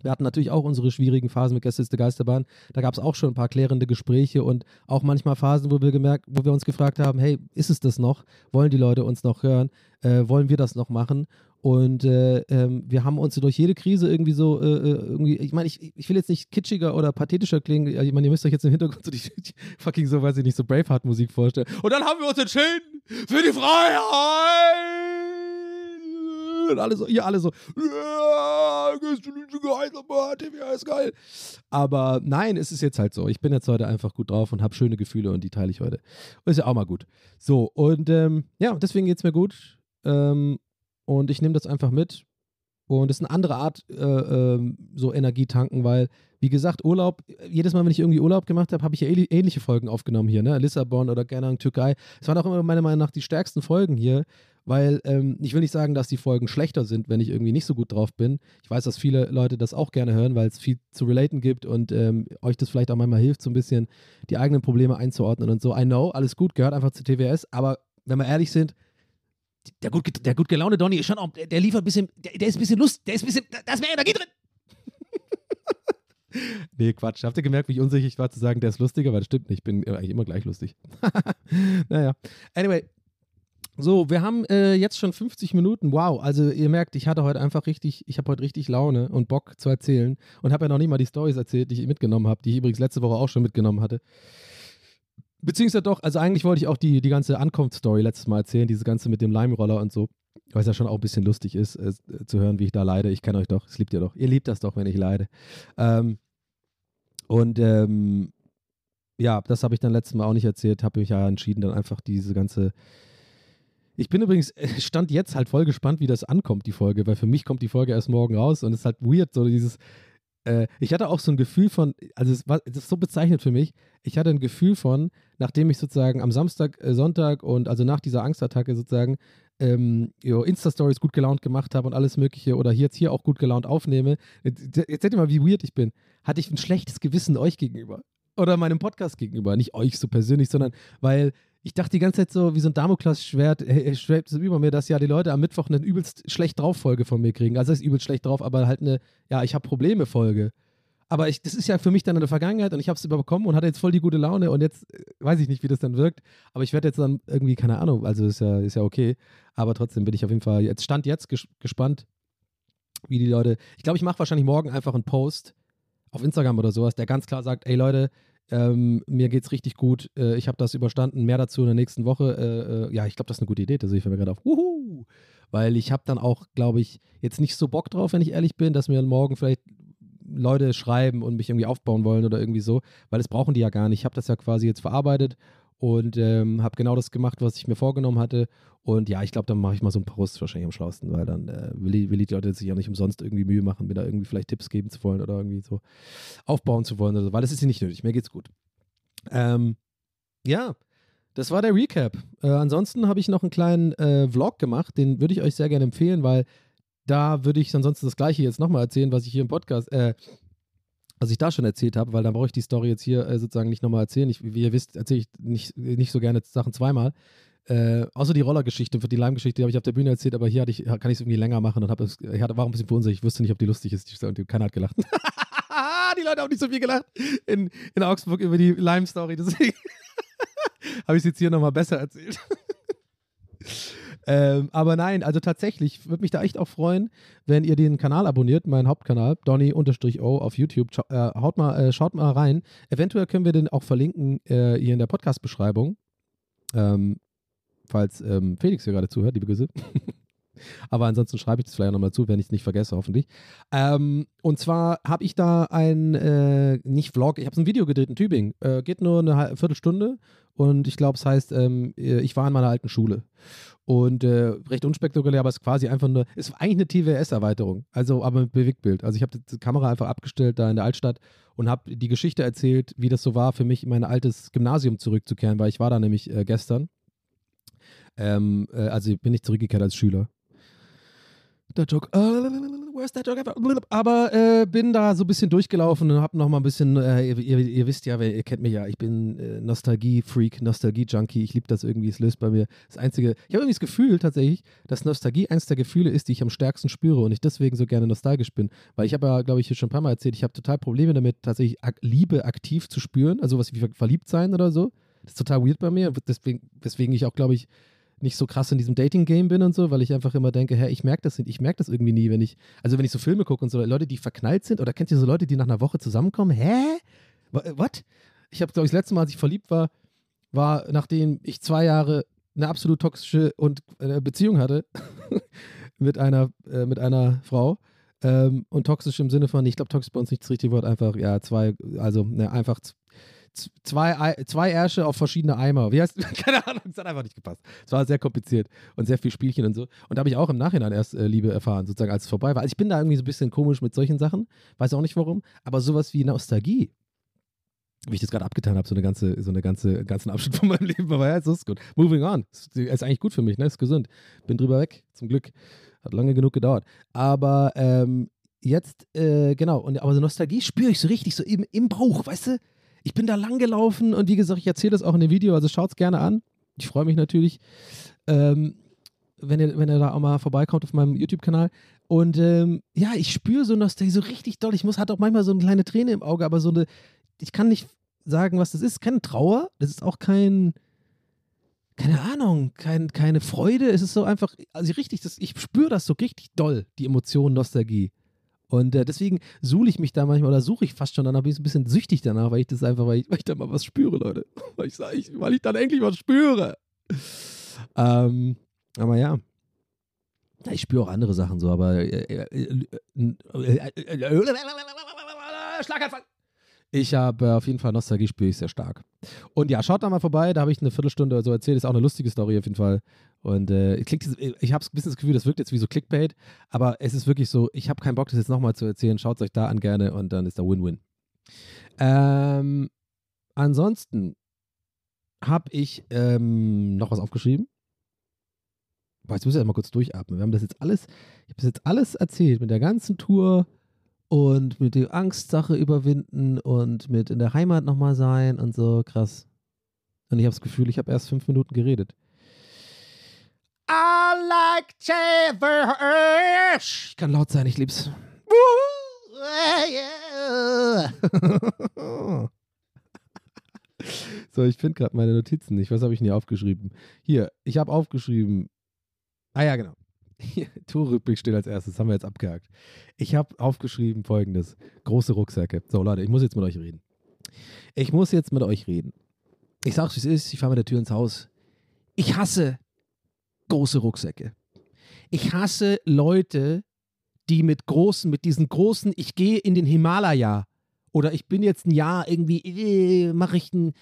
Speaker 2: Wir hatten natürlich auch unsere schwierigen Phasen mit Gästeliste Geisterbahn. Da gab es auch schon ein paar klärende Gespräche und auch manchmal Phasen, wo wir gemerkt, wo wir uns gefragt haben, hey, ist es das noch? Wollen die Leute uns noch hören? Äh, wollen wir das noch machen? Und äh, ähm, wir haben uns durch jede Krise irgendwie so, äh, äh irgendwie, ich meine, ich, ich will jetzt nicht kitschiger oder pathetischer klingen. Ich meine, ihr müsst euch jetzt im Hintergrund so die, die fucking so, weiß ich nicht, so Braveheart-Musik vorstellen. Und dann haben wir uns entschieden für die Freiheit! Und alle so, ihr alle so, ja, ist geil. Aber nein, es ist jetzt halt so. Ich bin jetzt heute einfach gut drauf und habe schöne Gefühle und die teile ich heute. Ist ja auch mal gut. So, und ähm, ja, deswegen geht es mir gut. Ähm, und ich nehme das einfach mit. Und es ist eine andere Art, äh, äh, so Energie tanken, weil, wie gesagt, Urlaub, jedes Mal, wenn ich irgendwie Urlaub gemacht habe, habe ich ja ähnliche Folgen aufgenommen hier, ne? Lissabon oder keine Türkei. Es waren auch immer meiner Meinung nach die stärksten Folgen hier, weil ähm, ich will nicht sagen, dass die Folgen schlechter sind, wenn ich irgendwie nicht so gut drauf bin. Ich weiß, dass viele Leute das auch gerne hören, weil es viel zu relaten gibt und ähm, euch das vielleicht auch manchmal hilft, so ein bisschen die eigenen Probleme einzuordnen und so. I know, alles gut, gehört einfach zu TWS, aber wenn wir ehrlich sind, der gut, der gut gelaunte Donny ist schon auch, der, der liefert ein bisschen, der, der, ist ein bisschen Lust, der ist ein bisschen, da ist mehr Energie drin. nee, Quatsch. Habt ihr gemerkt, wie ich unsicher ich war zu sagen, der ist lustiger? Weil das stimmt nicht. Ich bin eigentlich immer gleich lustig. naja. Anyway, so, wir haben äh, jetzt schon 50 Minuten. Wow, also ihr merkt, ich hatte heute einfach richtig, ich habe heute richtig Laune und Bock zu erzählen und habe ja noch nicht mal die Stories erzählt, die ich mitgenommen habe, die ich übrigens letzte Woche auch schon mitgenommen hatte. Beziehungsweise doch, also eigentlich wollte ich auch die, die ganze Ankunftsstory letztes Mal erzählen, diese ganze mit dem Leimroller und so, weil es ja schon auch ein bisschen lustig ist, äh, zu hören, wie ich da leide. Ich kenne euch doch, es liebt ihr doch. Ihr liebt das doch, wenn ich leide. Ähm, und ähm, ja, das habe ich dann letztes Mal auch nicht erzählt, habe mich ja entschieden, dann einfach diese ganze ich bin übrigens, stand jetzt halt voll gespannt, wie das ankommt, die Folge, weil für mich kommt die Folge erst morgen raus und es ist halt weird, so dieses, äh, ich hatte auch so ein Gefühl von, also es war, das ist so bezeichnet für mich, ich hatte ein Gefühl von, nachdem ich sozusagen am Samstag, äh, Sonntag und also nach dieser Angstattacke sozusagen ähm, Insta-Stories gut gelaunt gemacht habe und alles Mögliche oder jetzt hier auch gut gelaunt aufnehme. Jetzt, jetzt seht ihr mal, wie weird ich bin. Hatte ich ein schlechtes Gewissen euch gegenüber oder meinem Podcast gegenüber. Nicht euch so persönlich, sondern weil ich dachte die ganze Zeit so, wie so ein Damoklesschwert äh, schwebt so über mir, dass ja die Leute am Mittwoch eine übelst schlecht drauf Folge von mir kriegen. Also das ist übelst schlecht drauf, aber halt eine, ja, ich habe Probleme Folge. Aber ich, das ist ja für mich dann in der Vergangenheit und ich habe es überbekommen und hatte jetzt voll die gute Laune und jetzt äh, weiß ich nicht, wie das dann wirkt. Aber ich werde jetzt dann irgendwie, keine Ahnung, also ist ja, ist ja okay. Aber trotzdem bin ich auf jeden Fall, jetzt stand jetzt ges gespannt, wie die Leute, ich glaube, ich mache wahrscheinlich morgen einfach einen Post auf Instagram oder sowas, der ganz klar sagt, ey Leute, ähm, mir geht's richtig gut. Äh, ich habe das überstanden. Mehr dazu in der nächsten Woche. Äh, äh, ja, ich glaube, das ist eine gute Idee. Da sehe ich mir gerade auf. Wuhu! Weil ich habe dann auch, glaube ich, jetzt nicht so Bock drauf, wenn ich ehrlich bin, dass mir morgen vielleicht Leute schreiben und mich irgendwie aufbauen wollen oder irgendwie so, weil das brauchen die ja gar nicht. Ich habe das ja quasi jetzt verarbeitet und ähm, habe genau das gemacht, was ich mir vorgenommen hatte. Und ja, ich glaube, dann mache ich mal so einen Post wahrscheinlich am schlausten, weil dann äh, will, ich, will ich die Leute sich ja nicht umsonst irgendwie Mühe machen, mir da irgendwie vielleicht Tipps geben zu wollen oder irgendwie so aufbauen zu wollen, oder so, weil das ist ja nicht nötig. Mir geht's gut. Ähm, ja, das war der Recap. Äh, ansonsten habe ich noch einen kleinen äh, Vlog gemacht, den würde ich euch sehr gerne empfehlen, weil da würde ich ansonsten das Gleiche jetzt nochmal erzählen, was ich hier im Podcast, äh, was ich da schon erzählt habe, weil dann brauche ich die Story jetzt hier äh, sozusagen nicht nochmal erzählen. Ich, wie ihr wisst, erzähle ich nicht, nicht so gerne Sachen zweimal. Äh, außer die Rollergeschichte, für die Leimgeschichte, die habe ich auf der Bühne erzählt, aber hier ich, kann ich es irgendwie länger machen und habe ich hatte, war ein bisschen verunsichert. Ich wusste nicht, ob die lustig ist. Und keiner hat gelacht. die Leute haben nicht so viel gelacht in, in Augsburg über die Lime-Story. Deswegen habe ich es jetzt hier nochmal besser erzählt. Ähm, aber nein, also tatsächlich, würde mich da echt auch freuen, wenn ihr den Kanal abonniert, meinen Hauptkanal, Donny-O auf YouTube. Äh, haut mal, äh, schaut mal rein. Eventuell können wir den auch verlinken äh, hier in der Podcast-Beschreibung. Ähm, falls ähm, Felix hier gerade zuhört, liebe Grüße. Aber ansonsten schreibe ich das vielleicht nochmal zu, wenn ich es nicht vergesse, hoffentlich. Ähm, und zwar habe ich da ein, äh, nicht Vlog, ich habe ein Video gedreht in Tübingen. Äh, geht nur eine Viertelstunde und ich glaube, es heißt, ähm, äh, ich war in meiner alten Schule. Und äh, recht unspektakulär, aber es ist quasi einfach nur, ist eigentlich eine TWS-Erweiterung, also aber mit Bewegtbild. Also ich habe die Kamera einfach abgestellt da in der Altstadt und habe die Geschichte erzählt, wie das so war für mich, in mein altes Gymnasium zurückzukehren, weil ich war da nämlich äh, gestern. Ähm, äh, also bin ich zurückgekehrt als Schüler. Der Joke. worst dad joke ever. Aber äh, bin da so ein bisschen durchgelaufen und hab noch mal ein bisschen, äh, ihr, ihr, ihr, wisst ja, ihr kennt mich ja, ich bin äh, Nostalgie-Freak, Nostalgie-Junkie. Ich liebe das irgendwie, es löst bei mir das Einzige. Ich habe irgendwie das Gefühl tatsächlich, dass Nostalgie eins der Gefühle ist, die ich am stärksten spüre und ich deswegen so gerne nostalgisch bin. Weil ich habe ja, glaube ich, hier schon ein paar Mal erzählt, ich habe total Probleme damit, tatsächlich ak Liebe aktiv zu spüren, also was wie verliebt sein oder so. Das ist total weird bei mir, deswegen, weswegen ich auch, glaube ich, nicht so krass in diesem Dating-Game bin und so, weil ich einfach immer denke, hä, ich merke das ich merke das irgendwie nie, wenn ich, also wenn ich so Filme gucke und so, Leute, die verknallt sind, oder kennt ihr so Leute, die nach einer Woche zusammenkommen? Hä? Was? Ich habe, glaube ich, das letzte Mal, als ich verliebt war, war, nachdem ich zwei Jahre eine absolut toxische und, äh, Beziehung hatte mit, einer, äh, mit einer Frau. Ähm, und toxisch im Sinne von, ich glaube, toxisch bei uns nicht das richtige Wort, einfach, ja, zwei, also ne, einfach zwei, zwei Ärsche auf verschiedene Eimer. Wie heißt, keine Ahnung, es hat einfach nicht gepasst. Es war sehr kompliziert und sehr viel Spielchen und so. Und da habe ich auch im Nachhinein erst äh, Liebe erfahren, sozusagen, als es vorbei war. Also ich bin da irgendwie so ein bisschen komisch mit solchen Sachen, weiß auch nicht warum, aber sowas wie Nostalgie, wie ich das gerade abgetan habe, so eine ganze, so eine ganze, ganzen Abschnitt von meinem Leben, aber ja, es ist gut. Moving on. Ist, ist eigentlich gut für mich, ne? Ist gesund. Bin drüber weg, zum Glück. Hat lange genug gedauert. Aber ähm, jetzt, äh, genau, und, aber so Nostalgie spüre ich so richtig, so im, im Bauch, weißt du? Ich bin da lang gelaufen und wie gesagt, ich erzähle das auch in dem Video, also schaut es gerne an. Ich freue mich natürlich, ähm, wenn, ihr, wenn ihr da auch mal vorbeikommt auf meinem YouTube-Kanal. Und ähm, ja, ich spüre so Nostalgie so richtig doll. Ich muss, hat auch manchmal so eine kleine Träne im Auge, aber so eine, ich kann nicht sagen, was das ist. Keine Trauer, das ist auch kein, keine Ahnung, kein, keine Freude. Es ist so einfach, also richtig, das, ich spüre das so richtig doll, die Emotion Nostalgie. Und äh, deswegen suhle ich mich da manchmal oder suche ich fast schon danach, bin ich ein bisschen süchtig danach, weil ich das einfach, weil ich, weil ich da mal was spüre, Leute. Weil ich, ich, weil ich dann endlich was spüre. Ähm, aber ja. Ich spüre auch andere Sachen so, aber Schlaganfall. Ich habe äh, auf jeden Fall Nostalgie spüre ich sehr stark. Und ja, schaut da mal vorbei, da habe ich eine Viertelstunde oder so erzählt, ist auch eine lustige Story auf jeden Fall. Und äh, ich, ich habe ein bisschen das Gefühl, das wirkt jetzt wie so Clickbait, aber es ist wirklich so, ich habe keinen Bock, das jetzt nochmal zu erzählen. Schaut es euch da an gerne und dann ist da Win-Win. Ähm, ansonsten habe ich ähm, noch was aufgeschrieben. Boah, jetzt muss ich erst mal kurz durchatmen. Wir haben das jetzt alles, ich habe das jetzt alles erzählt mit der ganzen Tour und mit der Angstsache überwinden und mit in der Heimat nochmal sein und so. Krass. Und ich habe das Gefühl, ich habe erst fünf Minuten geredet. I like Ich kann laut sein, ich lieb's. so, ich finde gerade meine Notizen nicht. Was habe ich denn hier aufgeschrieben? Hier, ich habe aufgeschrieben. Ah ja, genau. Tourrückblick steht als erstes, haben wir jetzt abgehakt. Ich habe aufgeschrieben folgendes: große Rucksäcke. So, Leute, ich muss jetzt mit euch reden. Ich muss jetzt mit euch reden. Ich sag's, wie es ist, ich fahre mit der Tür ins Haus. Ich hasse große Rucksäcke. Ich hasse Leute, die mit großen, mit diesen großen, ich gehe in den Himalaya oder ich bin jetzt ein Jahr irgendwie, äh, mache ich ein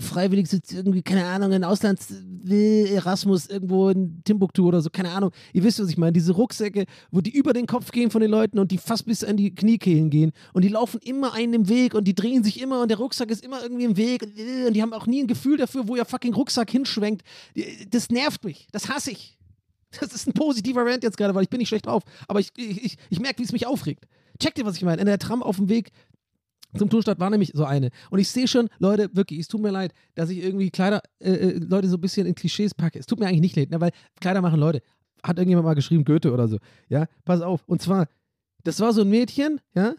Speaker 2: freiwillig sitzt irgendwie, keine Ahnung, in Auslands Erasmus irgendwo in Timbuktu oder so, keine Ahnung. Ihr wisst, was ich meine. Diese Rucksäcke, wo die über den Kopf gehen von den Leuten und die fast bis an die Kniekehlen gehen und die laufen immer einen im Weg und die drehen sich immer und der Rucksack ist immer irgendwie im Weg und die haben auch nie ein Gefühl dafür, wo ihr fucking Rucksack hinschwenkt. Das nervt mich. Das hasse ich. Das ist ein positiver Rant jetzt gerade, weil ich bin nicht schlecht drauf. Aber ich, ich, ich, ich merke, wie es mich aufregt. Checkt ihr, was ich meine? In der Tram auf dem Weg zum Tourstart war nämlich so eine. Und ich sehe schon, Leute, wirklich, es tut mir leid, dass ich irgendwie Kleider, äh, äh, Leute so ein bisschen in Klischees packe. Es tut mir eigentlich nicht leid, ne, weil Kleider machen Leute. Hat irgendjemand mal geschrieben, Goethe oder so. Ja, pass auf. Und zwar, das war so ein Mädchen, ja,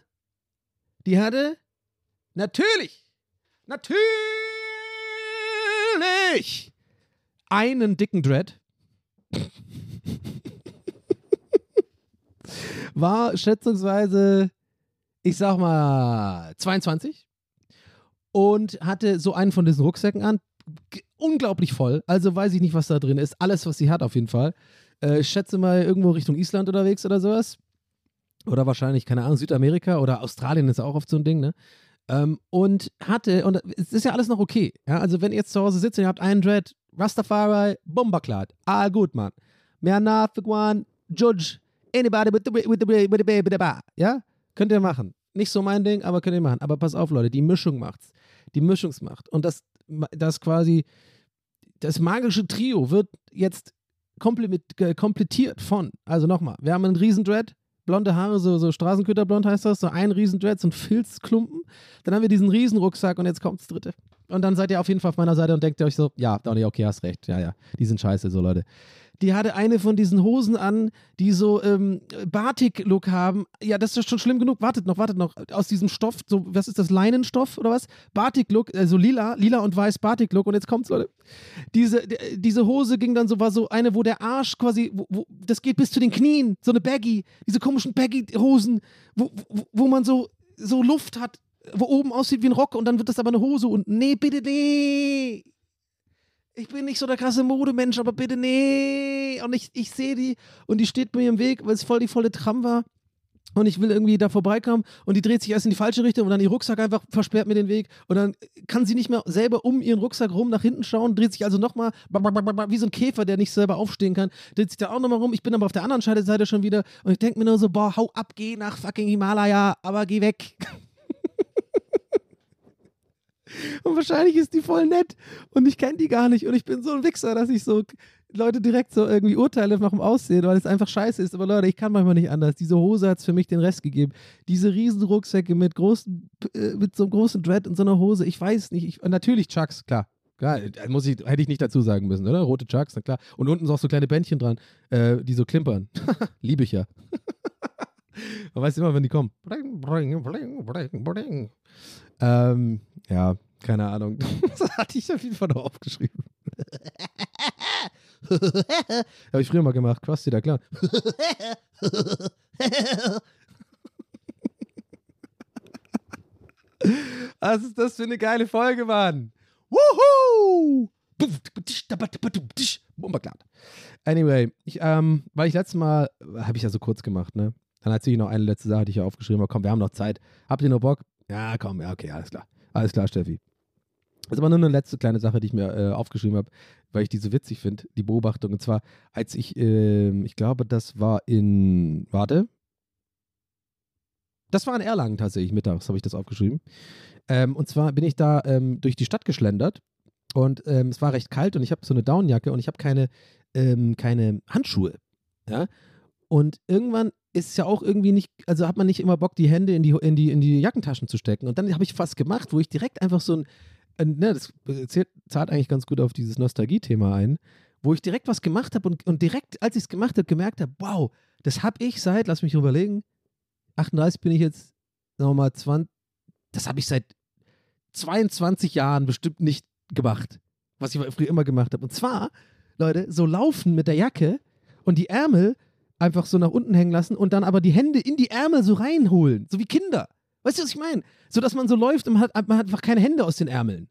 Speaker 2: die hatte natürlich, natürlich einen dicken Dread. war schätzungsweise ich sag mal, 22 und hatte so einen von diesen Rucksäcken an. Unglaublich voll. Also weiß ich nicht, was da drin ist. Alles, was sie hat, auf jeden Fall. Äh, ich schätze mal irgendwo Richtung Island unterwegs oder sowas. Oder wahrscheinlich, keine Ahnung, Südamerika oder Australien ist auch oft so ein Ding, ne? Ähm, und hatte, und es ist ja alles noch okay. Ja? Also, wenn ihr jetzt zu Hause sitzt und ihr habt einen Dread, Rastafari, Bomberklad, all gut, man. Mehr One, Judge, anybody with the, with the, with the, with the, ja? Könnt ihr machen. Nicht so mein Ding, aber könnt ihr machen. Aber pass auf, Leute, die Mischung macht's. Die Mischungsmacht. Und das, das quasi, das magische Trio wird jetzt komplettiert von, also nochmal, wir haben einen Riesendread, blonde Haare, so, so Straßenköterblond heißt das, so ein Riesendread, so ein Filzklumpen. Dann haben wir diesen Riesenrucksack und jetzt kommt das dritte. Und dann seid ihr auf jeden Fall auf meiner Seite und denkt euch so, ja, Donny, okay, hast recht, ja, ja, die sind scheiße, so Leute die hatte eine von diesen Hosen an, die so ähm, Batik-Look haben. Ja, das ist schon schlimm genug. Wartet noch, wartet noch. Aus diesem Stoff, so, was ist das, Leinenstoff oder was? Batik-Look, also lila, lila und weiß Batik-Look. Und jetzt kommt's, Leute. Diese, diese Hose ging dann so, war so eine, wo der Arsch quasi, wo, wo, das geht bis zu den Knien. So eine Baggy, diese komischen Baggy-Hosen, wo, wo, wo man so, so Luft hat, wo oben aussieht wie ein Rock und dann wird das aber eine Hose und nee, bitte, nee ich bin nicht so der krasse Modemensch, aber bitte nee. Und ich, ich sehe die und die steht mir im Weg, weil es voll die volle Tram war. Und ich will irgendwie da vorbeikommen und die dreht sich erst in die falsche Richtung und dann ihr Rucksack einfach versperrt mir den Weg und dann kann sie nicht mehr selber um ihren Rucksack rum nach hinten schauen, dreht sich also nochmal wie so ein Käfer, der nicht selber aufstehen kann, dreht sich da auch nochmal rum. Ich bin aber auf der anderen Seite schon wieder und ich denke mir nur so, boah, hau ab, geh nach fucking Himalaya, aber geh weg. Und wahrscheinlich ist die voll nett und ich kenne die gar nicht und ich bin so ein Wichser, dass ich so Leute direkt so irgendwie urteile nach dem Aussehen, weil es einfach scheiße ist. Aber Leute, ich kann manchmal nicht anders. Diese Hose hat es für mich den Rest gegeben. Diese riesen Rucksäcke mit großen, äh, mit so einem großen Dread und so einer Hose, ich weiß nicht. Ich, natürlich Chucks, klar. Klar, muss ich, hätte ich nicht dazu sagen müssen, oder? Rote Chucks, na klar. Und unten sind auch so kleine Bändchen dran, äh, die so klimpern. Liebe ich ja. Man weiß immer, wenn die kommen. Ähm, ja, keine Ahnung. das hatte ich auf jeden Fall noch aufgeschrieben. Habe ich früher mal gemacht. Quasti da klar. Was ist das für eine geile Folge, Mann? Wuhu! Anyway, ich, ähm, weil ich letztes Mal, habe ich ja so kurz gemacht, ne? Dann hat sich noch eine letzte Sache, die ich ja aufgeschrieben habe. Komm, wir haben noch Zeit. Habt ihr noch Bock? Ja, komm, ja, okay, alles klar. Alles klar, Steffi. Das ist aber nur eine letzte kleine Sache, die ich mir äh, aufgeschrieben habe, weil ich die so witzig finde, die Beobachtung. Und zwar, als ich, äh, ich glaube, das war in, warte. Das war in Erlangen tatsächlich, mittags habe ich das aufgeschrieben. Ähm, und zwar bin ich da ähm, durch die Stadt geschlendert und ähm, es war recht kalt und ich habe so eine Downjacke und ich habe keine, ähm, keine Handschuhe. Ja? Und irgendwann ist ja auch irgendwie nicht, also hat man nicht immer Bock, die Hände in die, in die, in die Jackentaschen zu stecken. Und dann habe ich was gemacht, wo ich direkt einfach so ein, ein ne, das zählt, zahlt eigentlich ganz gut auf dieses Nostalgie-Thema ein, wo ich direkt was gemacht habe und, und direkt, als ich es gemacht habe, gemerkt habe, wow, das habe ich seit, lass mich überlegen, 38 bin ich jetzt nochmal 20, das habe ich seit 22 Jahren bestimmt nicht gemacht, was ich früher immer gemacht habe. Und zwar, Leute, so laufen mit der Jacke und die Ärmel einfach so nach unten hängen lassen und dann aber die Hände in die Ärmel so reinholen, so wie Kinder. Weißt du, was ich meine? So, dass man so läuft und man hat, man hat einfach keine Hände aus den Ärmeln.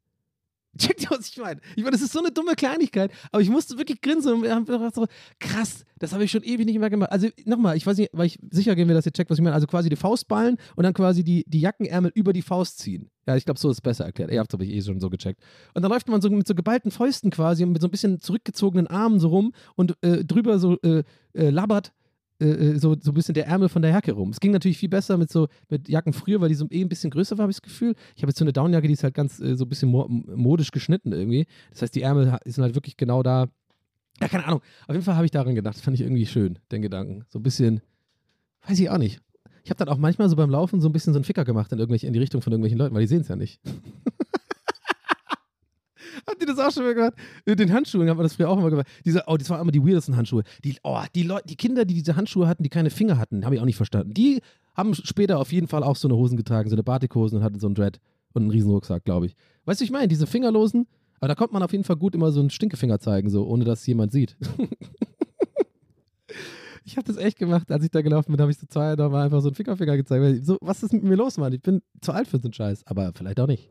Speaker 2: Checkt ihr, was ich meine? Ich meine, das ist so eine dumme Kleinigkeit, aber ich musste wirklich grinsen und haben gedacht so, krass, das habe ich schon ewig nicht mehr gemacht. Also nochmal, ich weiß nicht, weil ich sicher gehen wir, dass ihr checkt, was ich meine. Also quasi die Faustballen und dann quasi die, die Jackenärmel über die Faust ziehen. Ja, ich glaube, so ist es besser erklärt. Ihr habt es aber eh schon so gecheckt. Und dann läuft man so mit so geballten Fäusten quasi und mit so ein bisschen zurückgezogenen Armen so rum und äh, drüber so äh, äh, labbert äh, äh, so, so ein bisschen der Ärmel von der Jacke rum. Es ging natürlich viel besser mit so mit Jacken früher, weil die so eh ein bisschen größer war, habe ich das Gefühl. Ich habe jetzt so eine Downjacke, die ist halt ganz äh, so ein bisschen mo modisch geschnitten irgendwie. Das heißt, die Ärmel sind halt wirklich genau da. Ja, keine Ahnung. Auf jeden Fall habe ich daran gedacht. Das fand ich irgendwie schön, den Gedanken. So ein bisschen, weiß ich auch nicht. Ich habe dann auch manchmal so beim Laufen so ein bisschen so einen Ficker gemacht in, irgendwelche, in die Richtung von irgendwelchen Leuten, weil die sehen es ja nicht. Habt ihr das auch schon mal gemacht? Mit den Handschuhen haben wir das früher auch immer gemacht. Diese, oh, das waren immer die weirdesten Handschuhe. Die, oh, die, Leute, die Kinder, die diese Handschuhe hatten, die keine Finger hatten, habe ich auch nicht verstanden. Die haben später auf jeden Fall auch so eine Hosen getragen, so eine Batikhosen und hatten so einen Dread und einen Riesenrucksack, glaube ich. Weißt du, ich meine, diese Fingerlosen, aber da konnte man auf jeden Fall gut immer so einen Stinkefinger zeigen, so ohne dass jemand sieht. ich habe das echt gemacht, als ich da gelaufen bin, habe ich so zwei, da war einfach so ein Fingerfinger gezeigt. So, was ist mit mir los, Mann? Ich bin zu alt für so einen Scheiß, aber vielleicht auch nicht.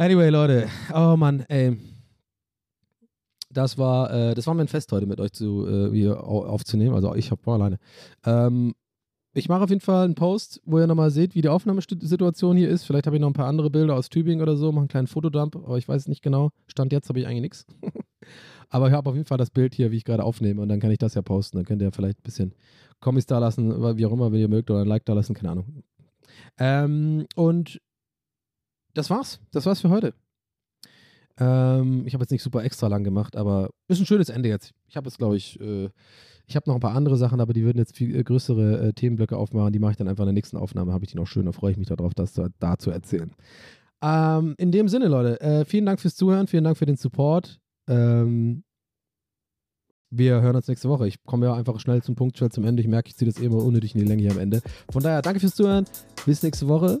Speaker 2: Anyway, Leute. Oh Mann, ey. Das war, äh, das war mein Fest heute mit euch zu, äh, hier aufzunehmen. Also ich war alleine. Ähm, ich mache auf jeden Fall einen Post, wo ihr nochmal seht, wie die Aufnahmesituation hier ist. Vielleicht habe ich noch ein paar andere Bilder aus Tübingen oder so, mache einen kleinen Fotodump, aber ich weiß es nicht genau. Stand jetzt habe ich eigentlich nichts. aber ich habe auf jeden Fall das Bild hier, wie ich gerade aufnehme und dann kann ich das ja posten. Dann könnt ihr vielleicht ein bisschen Kommis da lassen, wie auch immer, wenn ihr mögt, oder ein Like da lassen, keine Ahnung. Ähm, und das war's. Das war's für heute. Ähm, ich habe jetzt nicht super extra lang gemacht, aber ist ein schönes Ende jetzt. Ich habe jetzt, glaube ich, äh, ich habe noch ein paar andere Sachen, aber die würden jetzt viel äh, größere äh, Themenblöcke aufmachen. Die mache ich dann einfach in der nächsten Aufnahme. Habe ich die noch schön. Da freue ich mich darauf, das zu, da zu erzählen. Ähm, in dem Sinne, Leute, äh, vielen Dank fürs Zuhören, vielen Dank für den Support. Ähm, wir hören uns nächste Woche. Ich komme ja einfach schnell zum Punkt, schnell zum Ende. Ich merke, ich ziehe das eh immer unnötig in die Länge hier am Ende. Von daher, danke fürs Zuhören. Bis nächste Woche.